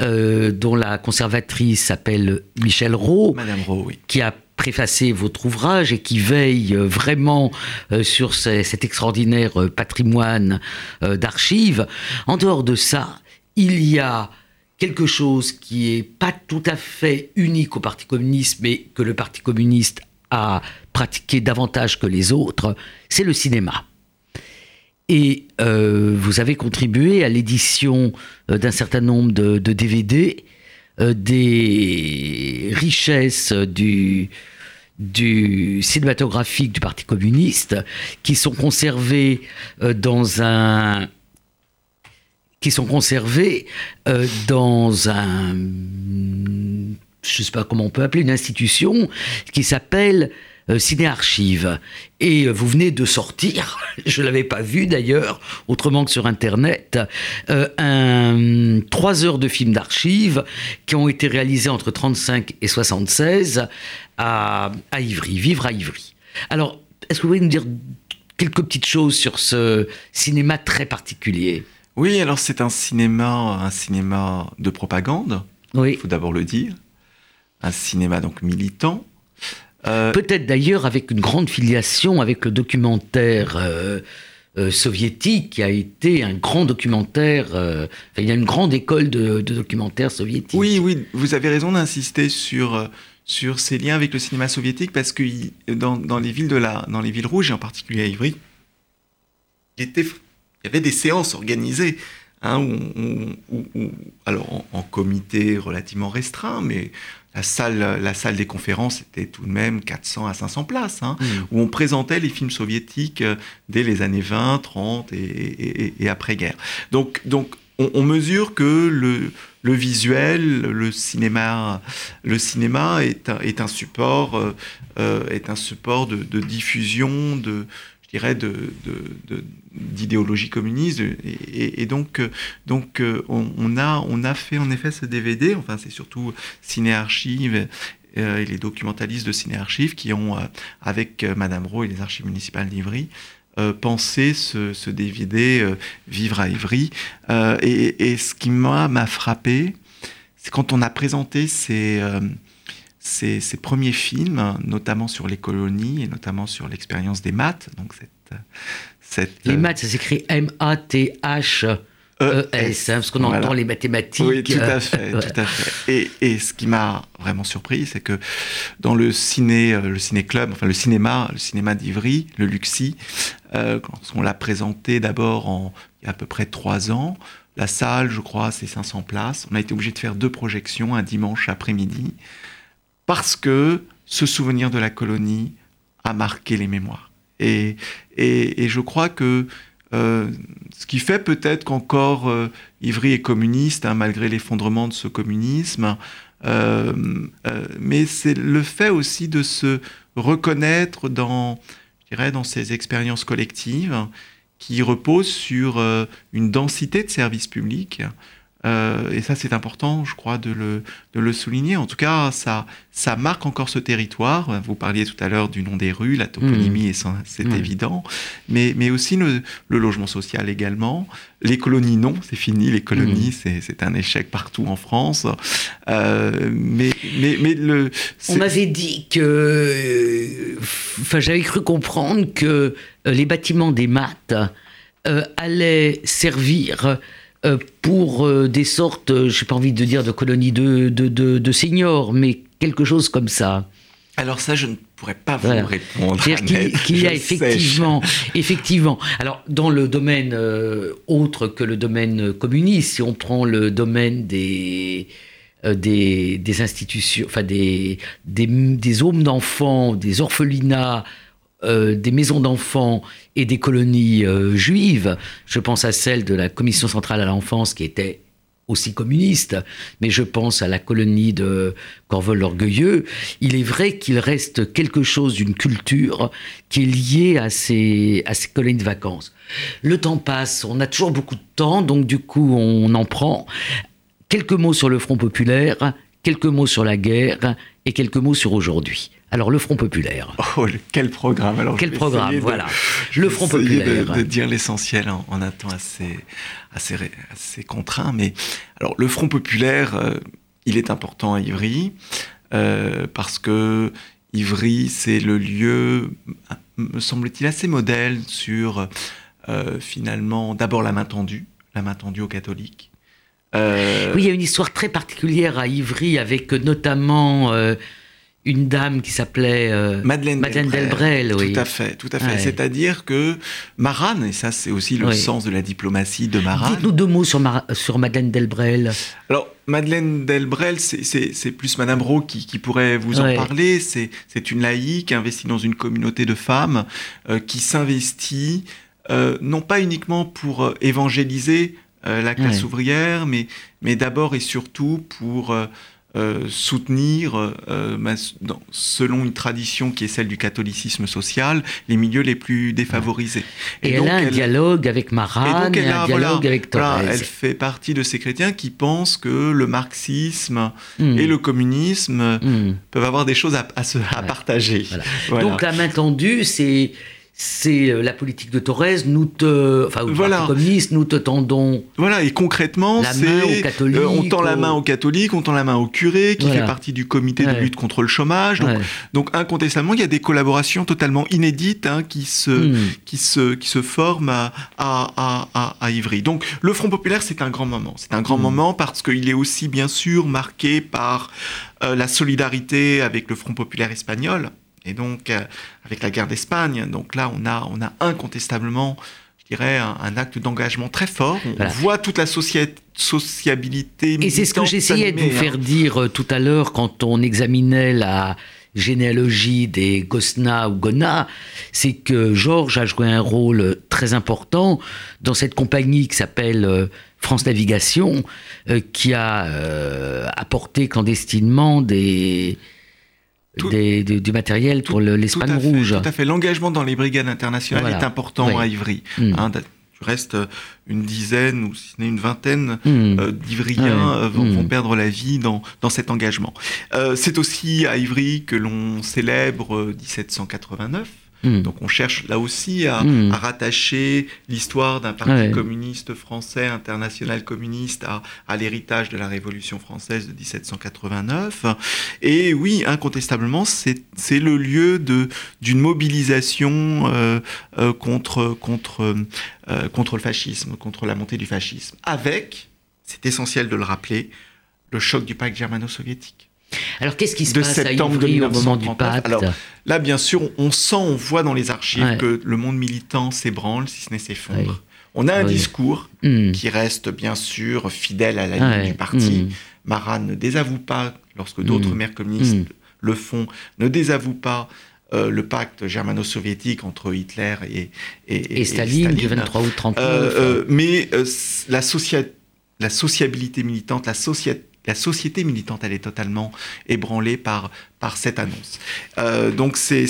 [SPEAKER 2] dont la conservatrice s'appelle Michel Rowe,
[SPEAKER 3] Madame oui.
[SPEAKER 2] qui a préfacé votre ouvrage et qui veille vraiment sur cet extraordinaire patrimoine d'archives. En dehors de ça, il y a quelque chose qui est pas tout à fait unique au Parti communiste, mais que le Parti communiste a pratiqué davantage que les autres, c'est le cinéma. Et euh, vous avez contribué à l'édition euh, d'un certain nombre de, DVD, euh, des richesses du, du cinématographique du Parti communiste, qui sont conservées dans un qui sont conservés euh, dans un, je ne sais pas comment on peut appeler, une institution qui s'appelle euh, Ciné Archive. Et euh, vous venez de sortir, je ne l'avais pas vu d'ailleurs, autrement que sur Internet, euh, un, trois heures de films d'archives qui ont été réalisés entre 35 et 76 à, à Ivry, vivre à Ivry. Alors, est-ce que vous pouvez nous dire quelques petites choses sur ce cinéma très particulier?
[SPEAKER 3] Oui, alors c'est un cinéma, un cinéma de propagande.
[SPEAKER 2] Oui.
[SPEAKER 3] Il faut d'abord le dire. Un cinéma donc militant.
[SPEAKER 2] Euh, Peut-être d'ailleurs avec une grande filiation avec le documentaire euh, euh, soviétique qui a été un grand documentaire. il y a une grande école de, de documentaires soviétiques.
[SPEAKER 3] Oui, oui, vous avez raison d'insister sur, sur ces liens avec le cinéma soviétique parce que dans, dans les villes de la, dans les villes rouges et en particulier à Ivry, il, était, il y avait des séances organisées. hein, où on- où- où- alors en, en comité relativement restreint, mais la salle, la salle des conférences était tout de même 400 à 500 places, hein,
[SPEAKER 2] Mm.
[SPEAKER 3] où on présentait les films soviétiques euh, dès les années 20, 30 et, et- et- et après-guerre. Donc, donc on, on mesure que le, le visuel, le cinéma, le cinéma est un, est un support, euh, euh, est un support de, de diffusion, de, je dirais, de, de- de- d'idéologie communiste. Et, donc, euh, donc euh, on, on a, on a fait en effet ce DVD. Enfin, c'est surtout Ciné Archives euh, et les documentalistes de Ciné Archives qui ont, avec Madame Rowe et les archives municipales d'Ivry, pensé ce, ce DVD Vivre à Ivry. Et, et ce qui m'a frappé, c'est quand on a présenté ces, euh, ces premiers films, notamment sur les colonies et notamment sur l'expérience des maths. Donc cette, cette,
[SPEAKER 2] Les
[SPEAKER 3] euh,
[SPEAKER 2] maths, ça s'écrit M-A-T-H-E-S,
[SPEAKER 3] ES,
[SPEAKER 2] hein, parce qu'on
[SPEAKER 3] voilà.
[SPEAKER 2] entend les mathématiques.
[SPEAKER 3] Oui, tout
[SPEAKER 2] euh,
[SPEAKER 3] à fait,
[SPEAKER 2] ouais.
[SPEAKER 3] tout à fait. Et, et ce qui m'a vraiment surpris, c'est que dans le ciné, euh, le ciné club, enfin le cinéma, le cinéma d'Ivry, le Luxi, euh, quand on l'a présenté d'abord en il y a à peu près trois ans, la salle, je crois, c'est 500 places. On a été obligé de faire deux projections un dimanche après-midi parce que ce souvenir de la colonie a marqué les mémoires. Et, je crois que euh, ce qui fait peut-être qu'encore euh, Ivry est communiste, hein, malgré l'effondrement de ce communisme, euh, mais c'est le fait aussi de se reconnaître dans, je dirais, dans ces expériences collectives qui reposent sur une densité de services publics. Euh, et ça, c'est important, je crois, de le, de le souligner. En tout cas, ça, ça marque encore ce territoire. Vous parliez tout à l'heure du nom des rues, la toponymie, ça, c'est
[SPEAKER 2] Mmh.
[SPEAKER 3] évident. Mais, mais aussi le, le logement social également. Les colonies, non, c'est fini. Les colonies,
[SPEAKER 2] Mmh.
[SPEAKER 3] c'est, un échec partout en France. Euh, mais, mais, mais le.
[SPEAKER 2] On m'avait dit que. euh, Enfin, j'avais cru comprendre que les bâtiments des maths euh, allaient servir pour euh, des sortes, euh, j'ai pas envie de dire de colonies de, de, de, de seniors, mais quelque chose comme ça.
[SPEAKER 3] Alors ça, je ne pourrais pas vous
[SPEAKER 2] Voilà.
[SPEAKER 3] répondre.
[SPEAKER 2] C'est-à-dire qu'il y a
[SPEAKER 3] je
[SPEAKER 2] effectivement, effectivement. Alors, dans le domaine euh, autre que le domaine communiste, si on prend le domaine des euh, des, des institutions, enfin des des, des hommes d'enfants, des orphelinats, euh, des maisons d'enfants et des colonies euh, juives. Je pense à celle de la Commission centrale à l'enfance qui était aussi communiste, mais je pense à la colonie de Corvol-l'Orgueilleux. Il est vrai qu'il reste quelque chose d'une culture qui est liée à ces, à ces colonies de vacances. Le temps passe, on a toujours beaucoup de temps, donc du coup on en prend. Quelques mots sur le Front populaire, quelques mots sur la guerre et quelques mots sur aujourd'hui. Alors le Front populaire.
[SPEAKER 3] Oh, quel programme alors
[SPEAKER 2] Quel programme,
[SPEAKER 3] de-
[SPEAKER 2] voilà. Le Front
[SPEAKER 3] essayer de-
[SPEAKER 2] populaire.
[SPEAKER 3] De, dire l'essentiel en, en un temps assez, assez, ré- assez contraint. Mais alors, le Front populaire, euh, il est important à Ivry euh, parce que Ivry, c'est le lieu, me semble-t-il, assez modèle sur euh, finalement d'abord la main tendue, la main tendue aux catholiques.
[SPEAKER 2] Oui, il y a une histoire très particulière à Ivry avec notamment une dame qui s'appelait euh,
[SPEAKER 3] Madeleine,
[SPEAKER 2] Madeleine Delbrel, oui.
[SPEAKER 3] Tout à fait, tout à fait.
[SPEAKER 2] Ouais.
[SPEAKER 3] C'est-à-dire que Maran, et ça c'est aussi le
[SPEAKER 2] Oui.
[SPEAKER 3] sens de la diplomatie de Maran.
[SPEAKER 2] Dites-nous deux mots sur, Mar- sur Madeleine Delbrel.
[SPEAKER 3] Alors, Madeleine Delbrel, c'est- plus Madame Rowe qui, qui pourrait vous en parler. C'est une laïque investie dans une communauté de femmes euh, qui s'investit, euh, non pas uniquement pour euh, évangéliser la classe
[SPEAKER 2] Ouais.
[SPEAKER 3] ouvrière, mais, mais d'abord et surtout pour, soutenir, euh, selon une tradition qui est celle du catholicisme social, les milieux les plus défavorisés.
[SPEAKER 2] Et, elle a un dialogue avec Marat, et, un dialogue avec Thorez.
[SPEAKER 3] elle fait partie de ces chrétiens qui pensent que le marxisme hmm. et le communisme hmm. peuvent avoir des choses à, se, à partager.
[SPEAKER 2] Donc la main tendue, c'est c'est euh, la politique de Torres, nous te, enfin, voilà. communiste, nous te tendons.
[SPEAKER 3] Voilà, et concrètement, c'est, euh, on tend la main aux catholiques, on tend la main au curé, qui fait partie du comité de lutte contre le chômage. Donc, incontestablement, il y a des collaborations totalement inédites hein, qui, se, hmm. qui, se, qui se forment à, à, à, Ivry. Donc, le Front populaire, c'est un grand moment. C'est un grand hmm. moment parce qu'il est aussi, bien sûr, marqué par euh, la solidarité avec le Front populaire espagnol et donc, euh, avec la guerre d'Espagne, donc là, on a, on a incontestablement, je dirais, un, acte d'engagement très fort. On voit toute la sociabilité.
[SPEAKER 2] Et c'est ce que j'essayais de vous faire hein. dire euh, tout à l'heure quand on examinait la généalogie des Gosna ou Gona, c'est que Georges a joué un rôle très important dans cette compagnie qui s'appelle euh, France Navigation, qui a apporté clandestinement des, du matériel pour l'Espagne rouge.
[SPEAKER 3] Tout à fait. L'engagement dans les brigades internationales est important à Ivry. Mm. Hein, tu restes une dizaine ou si ce n'est une vingtaine mm. euh, d'Ivriens euh, vont, mm. perdre la vie dans, dans cet engagement. Euh, c'est aussi à Ivry que l'on célèbre 1789. Hmm. Donc on cherche là aussi à, hmm. rattacher l'histoire d'un parti communiste français, international communiste, à, l'héritage de la Révolution française de 1789. Et oui, incontestablement, c'est le lieu d'une mobilisation euh, euh, contre, contre, euh, contre le fascisme, contre la montée du fascisme, avec, c'est essentiel de le rappeler, le choc du pacte germano-soviétique.
[SPEAKER 2] Alors qu'est-ce qui se passe à Ivry au moment du pacte
[SPEAKER 3] Alors là, bien sûr, on sent, on voit dans les archives que le monde militant s'ébranle, si ce n'est s'effondre. On a un discours hmm. qui reste bien sûr fidèle à la ligne du parti. Hmm. Marat ne désavoue pas, lorsque d'autres hmm. maires communistes le font, ne désavoue pas euh, le pacte germano-soviétique entre Hitler et,
[SPEAKER 2] et, Staline, du 23 août 1939. Euh,
[SPEAKER 3] euh, mais la, la sociabilité militante, la société la société militante, elle est totalement ébranlée par, cette annonce. Euh, donc c'est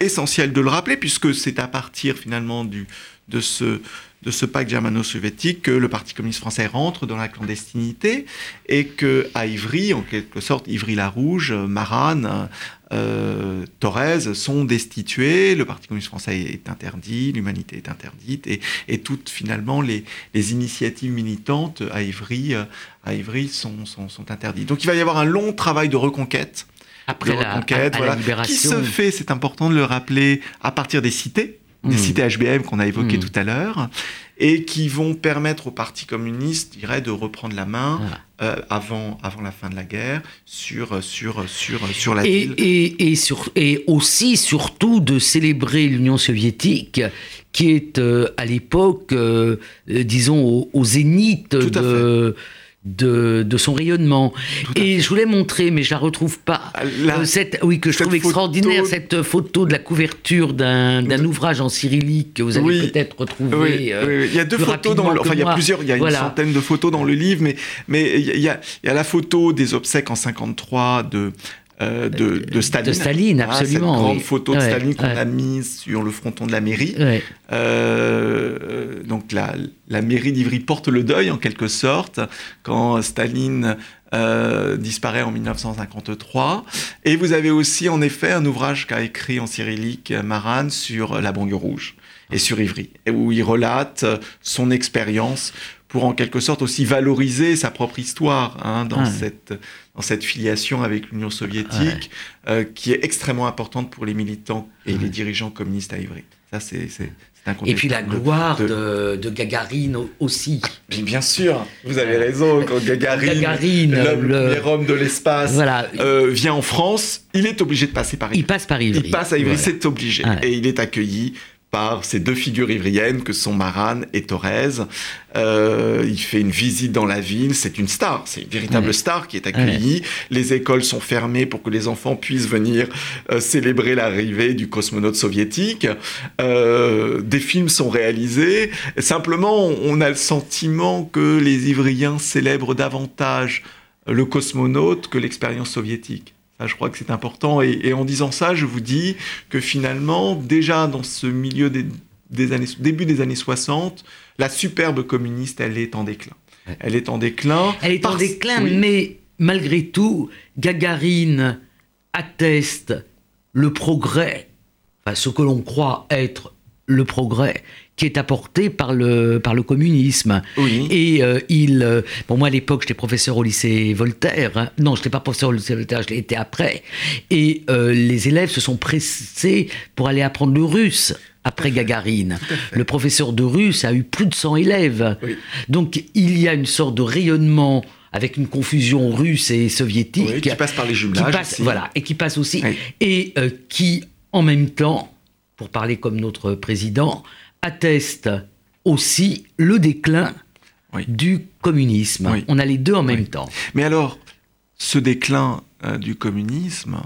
[SPEAKER 3] essentiel de le rappeler, puisque c'est à partir finalement du, de ce de ce pacte germano-soviétique que le Parti communiste français rentre dans la clandestinité et que à Ivry, en quelque sorte, Ivry-la-Rouge, Maran, euh, Thorez sont destitués, le Parti communiste français est interdit, l'humanité est interdite et, et toutes finalement les, les, initiatives militantes à Ivry, euh, à Ivry sont, sont, sont interdites. Donc il va y avoir un long travail de reconquête.
[SPEAKER 2] Après la, reconquête,
[SPEAKER 3] qui se fait, c'est important de le rappeler, à partir des cités des hmm. cités HBM qu'on a évoquées hmm. tout à l'heure, et qui vont permettre au Parti communiste, je dirais, de reprendre la main euh, avant, avant la fin de la guerre sur, sur, sur, sur la
[SPEAKER 2] et,
[SPEAKER 3] ville.
[SPEAKER 2] Et, et, sur, et aussi, surtout, de célébrer l'Union soviétique qui est euh, à l'époque, euh, disons, au, au zénith de de, son rayonnement. Et je voulais montrer, mais je la retrouve pas, ah, euh, cette, oui, que je trouve extraordinaire, cette photo de la couverture d'un ouvrage en cyrillique que vous allez peut-être retrouver.
[SPEAKER 3] Euh, il y a deux photos dans le, enfin il y a plusieurs, il y a une centaine de photos dans le livre, mais, mais il, y a, il y a la photo des obsèques en 53 de euh, de, de, Staline.
[SPEAKER 2] De Staline, ah, absolument.
[SPEAKER 3] cette grande photo de Staline qu'on a mise sur le fronton de la mairie. Euh, donc la, la mairie d'Ivry porte le deuil en quelque sorte quand Staline euh, disparaît en 1953. Et vous avez aussi en effet un ouvrage qu'a écrit en cyrillique Maran sur la banlieue rouge et sur Ivry, où il relate son expérience pour en quelque sorte aussi valoriser sa propre histoire hein, dans, cette, dans cette filiation avec l'Union soviétique, euh, qui est extrêmement importante pour les militants et les dirigeants communistes à Ivry. Ça, c'est
[SPEAKER 2] et puis la gloire de, de, Gagarine aussi.
[SPEAKER 3] Bien sûr, vous avez raison. Quand Gagarine, l'homme le... de l'espace, voilà. euh, vient en France, il est obligé de passer par Ivry.
[SPEAKER 2] Il passe par Ivry.
[SPEAKER 3] Il passe à Ivry, c'est obligé. Et il est accueilli par ces deux figures ivriennes que sont Maran et Thorez. Euh, il fait une visite dans la ville, c'est une star, c'est une véritable star qui est accueillie. Les écoles sont fermées pour que les enfants puissent venir euh, célébrer l'arrivée du cosmonaute soviétique. Euh, des films sont réalisés. Simplement, on a le sentiment que les Ivriens célèbrent davantage le cosmonaute que l'expérience soviétique. Ça, je crois que c'est important. Et, en disant ça, je vous dis que finalement, déjà dans ce milieu des, années, début des années 60, la superbe communiste, elle est en déclin. Elle est en déclin.
[SPEAKER 2] Elle est en déclin, mais malgré tout, Gagarine atteste le progrès, enfin, ce que l'on croit être le progrès qui est apporté par le, par le communisme. Et euh, il. Euh, bon, moi, à l'époque, j'étais professeur au lycée Voltaire. Hein. Non, je n'étais pas professeur au lycée Voltaire, je l'ai été après. Et euh, les élèves se sont pressés pour aller apprendre le russe après Gagarine. Le professeur de russe a eu plus de 100 élèves. Donc, il y a une sorte de rayonnement avec une confusion russe et soviétique.
[SPEAKER 3] qui passe par les jumelages.
[SPEAKER 2] voilà, et qui passe aussi. Et qui, en même temps, pour parler comme notre président, atteste aussi le déclin du communisme. On a les deux en même temps.
[SPEAKER 3] Mais alors, ce déclin euh, du communisme,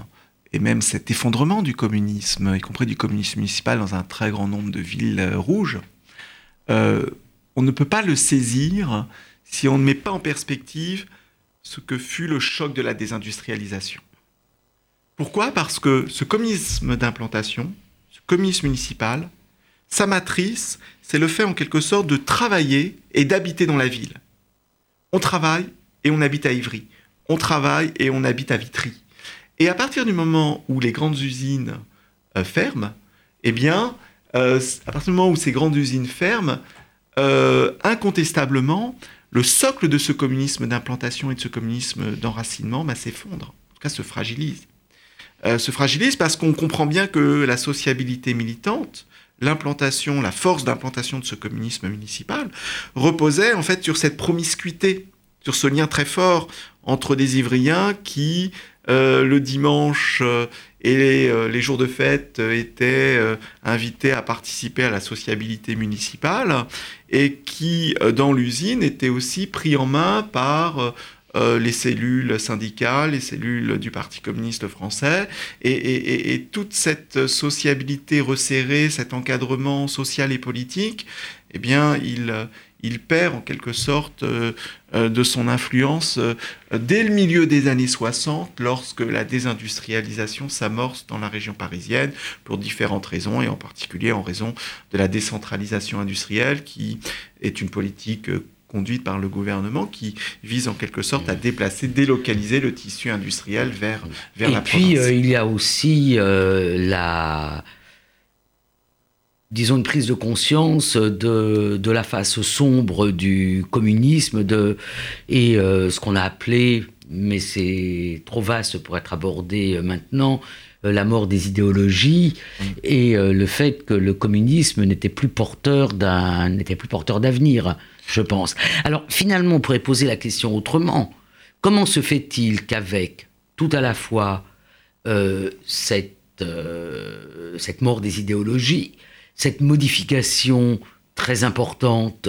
[SPEAKER 3] et même cet effondrement du communisme, y compris du communisme municipal dans un très grand nombre de villes euh, rouges, euh, on ne peut pas le saisir si on ne met pas en perspective ce que fut le choc de la désindustrialisation. Pourquoi? Parce que ce communisme d'implantation, ce communisme municipal, sa matrice, c'est le fait en quelque sorte de travailler et d'habiter dans la ville. On travaille et on habite à Ivry. On travaille et on habite à Vitry. Et à partir du moment où les grandes usines euh, ferment, eh bien, euh, à partir du moment où ces grandes usines ferment, euh, incontestablement, le socle de ce communisme d'implantation et de ce communisme d'enracinement bah, s'effondre, en tout cas se fragilise. se fragilise parce qu'on comprend bien que la sociabilité militante, l'implantation, la force d'implantation de ce communisme municipal reposait en fait sur cette promiscuité, sur ce lien très fort entre des Ivriens qui, euh, le dimanche euh, et euh, les, jours de fête, étaient invités à participer à la sociabilité municipale et qui, dans l'usine, étaient aussi pris en main par euh, les cellules syndicales, les cellules du Parti communiste français, et, toute cette sociabilité resserrée, cet encadrement social et politique, eh bien, il, il perd en quelque sorte euh, euh, de son influence dès le milieu des années 60, lorsque la désindustrialisation s'amorce dans la région parisienne, pour différentes raisons, et en particulier en raison de la décentralisation industrielle, qui est une politique conduite par le gouvernement qui vise en quelque sorte à déplacer, délocaliser le tissu industriel vers, vers
[SPEAKER 2] Et
[SPEAKER 3] la
[SPEAKER 2] puis,
[SPEAKER 3] euh,
[SPEAKER 2] il y a aussi euh, la disons, une prise de conscience de, de la face sombre du communisme de, et euh, ce qu'on a appelé, mais c'est trop vaste pour être abordé maintenant, la mort des idéologies mmh. et le fait que le communisme n'était plus porteur d'un n'était plus porteur d'avenir je pense. Alors finalement, on pourrait poser la question autrement. Comment se fait-il qu'avec tout à la fois euh, cette, euh, cette mort des idéologies, cette modification très importante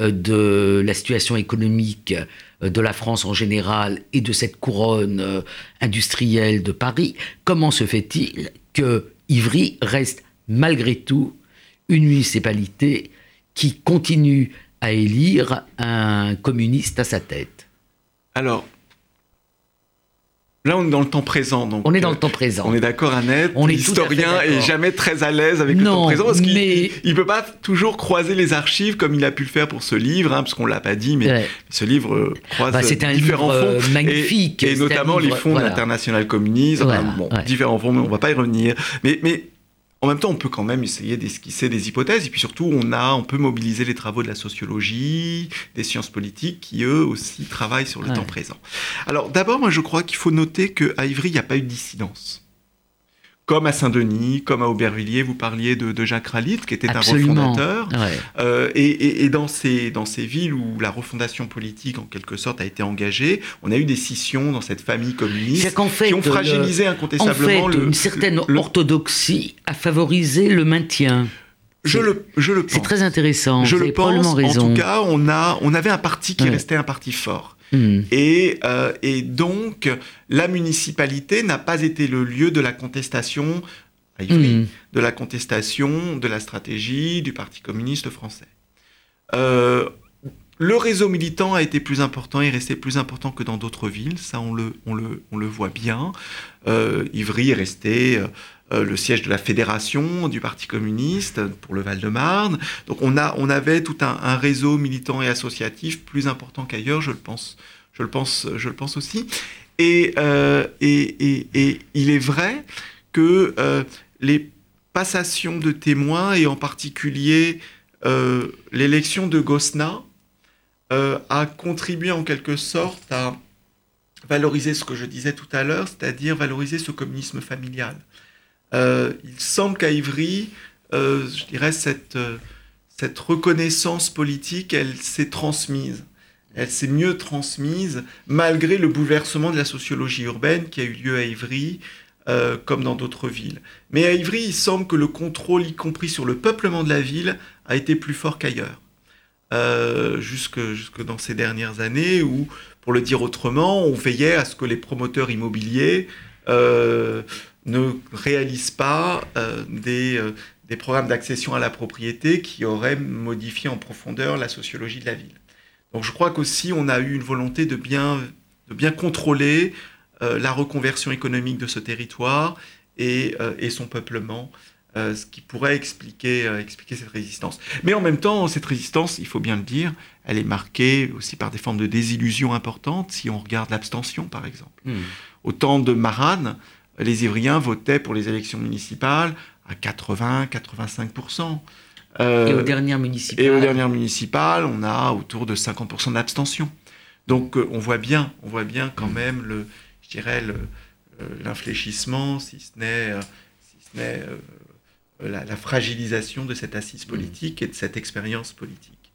[SPEAKER 2] euh, de la situation économique de la France en général et de cette couronne industrielle de Paris, comment se fait-il que Ivry reste malgré tout une municipalité qui continue à élire un communiste à sa tête
[SPEAKER 3] Alors, Là, on est dans le temps présent. Donc,
[SPEAKER 2] on est dans le temps présent.
[SPEAKER 3] On est d'accord, Annette. On est L'historien est jamais très à l'aise avec le temps présent parce qu'il ne peut pas toujours croiser les archives comme il a pu le faire pour ce livre, hein, parce qu'on l'a pas dit, mais ce livre euh, croise bah,
[SPEAKER 2] un
[SPEAKER 3] différents
[SPEAKER 2] livre fonds. Euh, magnifique.
[SPEAKER 3] Et, notamment les fonds voilà. international communisme. bon, différents fonds, mais on va pas y revenir. Mais, mais en même temps, on peut quand même essayer d'esquisser des hypothèses, et puis surtout, on, a, on peut mobiliser les travaux de la sociologie, des sciences politiques, qui eux aussi travaillent sur le temps présent. Alors d'abord, moi je crois qu'il faut noter qu'à Ivry, il n'y a pas eu de dissidence comme à Saint-Denis, comme à Aubervilliers, vous parliez de, Jacques Ralit, qui était un refondateur. Euh, et, dans, ces, dans ces villes où la refondation politique, en quelque sorte, a été engagée, on a eu des scissions dans cette famille communiste qui ont fragilisé incontestablement
[SPEAKER 2] en fait, une certaine orthodoxie a favorisé le maintien.
[SPEAKER 3] Je le, je le pense.
[SPEAKER 2] C'est très intéressant.
[SPEAKER 3] Je le pense. En tout cas, on, a, on avait un parti qui restait un parti fort. Hmm. Euh, et, donc, la municipalité n'a pas été le lieu de la contestation, hmm. de la contestation de la stratégie du Parti communiste français. Euh, le réseau militant a été plus important, est resté plus important que dans d'autres villes, ça on le, on le, on le voit bien. Euh, Ivry est resté euh, le siège de la fédération du Parti communiste pour le Val-de-Marne. Donc on, a, on avait tout un, un, réseau militant et associatif plus important qu'ailleurs, je le pense, je le pense, je le pense aussi. Et, euh, et, et, et, il est vrai que euh, les passations de témoins, et en particulier euh, l'élection de Gosna, euh, a contribué en quelque sorte à valoriser ce que je disais tout à l'heure, c'est-à-dire valoriser ce communisme familial. Euh, il semble qu'à Ivry, euh, je dirais, cette, cette reconnaissance politique, elle s'est transmise. Elle s'est mieux transmise malgré le bouleversement de la sociologie urbaine qui a eu lieu à Ivry, comme dans d'autres villes. Mais à Ivry, il semble que le contrôle, y compris sur le peuplement de la ville, a été plus fort qu'ailleurs. Euh, jusque, jusque dans ces dernières années où, pour le dire autrement, on veillait à ce que les promoteurs immobiliers euh, ne réalisent pas euh, des, euh, des programmes d'accession à la propriété qui auraient modifié en profondeur la sociologie de la ville. Donc je crois qu'aussi on a eu une volonté de bien, de bien contrôler euh, la reconversion économique de ce territoire et, et son peuplement euh, ce qui pourrait expliquer, euh, expliquer cette résistance. Mais en même temps, cette résistance, il faut bien le dire, elle est marquée aussi par des formes de désillusion importantes, si on regarde l'abstention, par exemple. Mmh. Au temps de Maran, les Ivriens votaient pour les élections municipales à 80-85%.
[SPEAKER 2] Euh, et aux dernières municipales
[SPEAKER 3] Et aux dernières municipales, on a autour de 50% d'abstention. Donc on voit bien, on voit bien quand même le, je dirais, l'infléchissement, si ce n'est, si ce n'est la, la, fragilisation de cette assise politique et de cette expérience politique.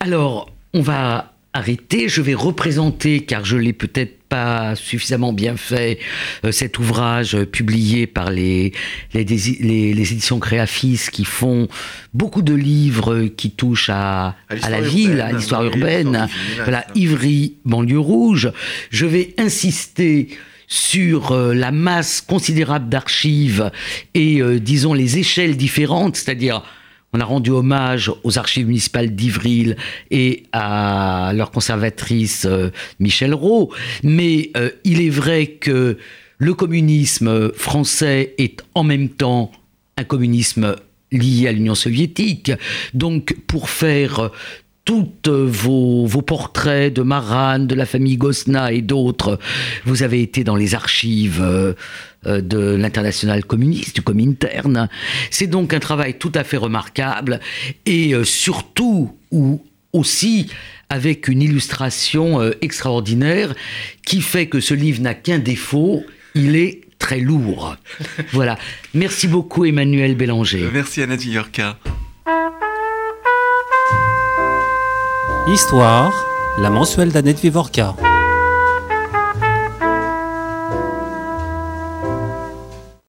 [SPEAKER 2] Alors, on va arrêter, je vais représenter, car je l'ai peut-être pas suffisamment bien fait, euh, cet ouvrage euh, publié par les, les, les, les, éditions Créafis qui font beaucoup de livres qui touchent à, à, à la urbaine, ville, à l'histoire urbaine, voilà, Ivry, banlieue rouge. Je vais insister sur euh, la masse considérable d'archives et, euh, disons, les échelles différentes, c'est-à-dire on a rendu hommage aux archives municipales d'Ivril et à leur conservatrice euh, Michel Rowe, mais il est vrai que le communisme français est en même temps un communisme lié à l'Union soviétique. Donc pour faire toutes vos, vos, portraits de Maran, de la famille Gosna et d'autres, vous avez été dans les archives euh, de l'international communiste, du Comintern. C'est donc un travail tout à fait remarquable et euh, surtout ou aussi avec une illustration euh, extraordinaire qui fait que ce livre n'a qu'un défaut, il est très lourd. voilà. Merci beaucoup Emmanuel Bélanger.
[SPEAKER 3] Merci Annette Villorca.
[SPEAKER 1] Histoire, la mensuelle d'Annette Vivorca.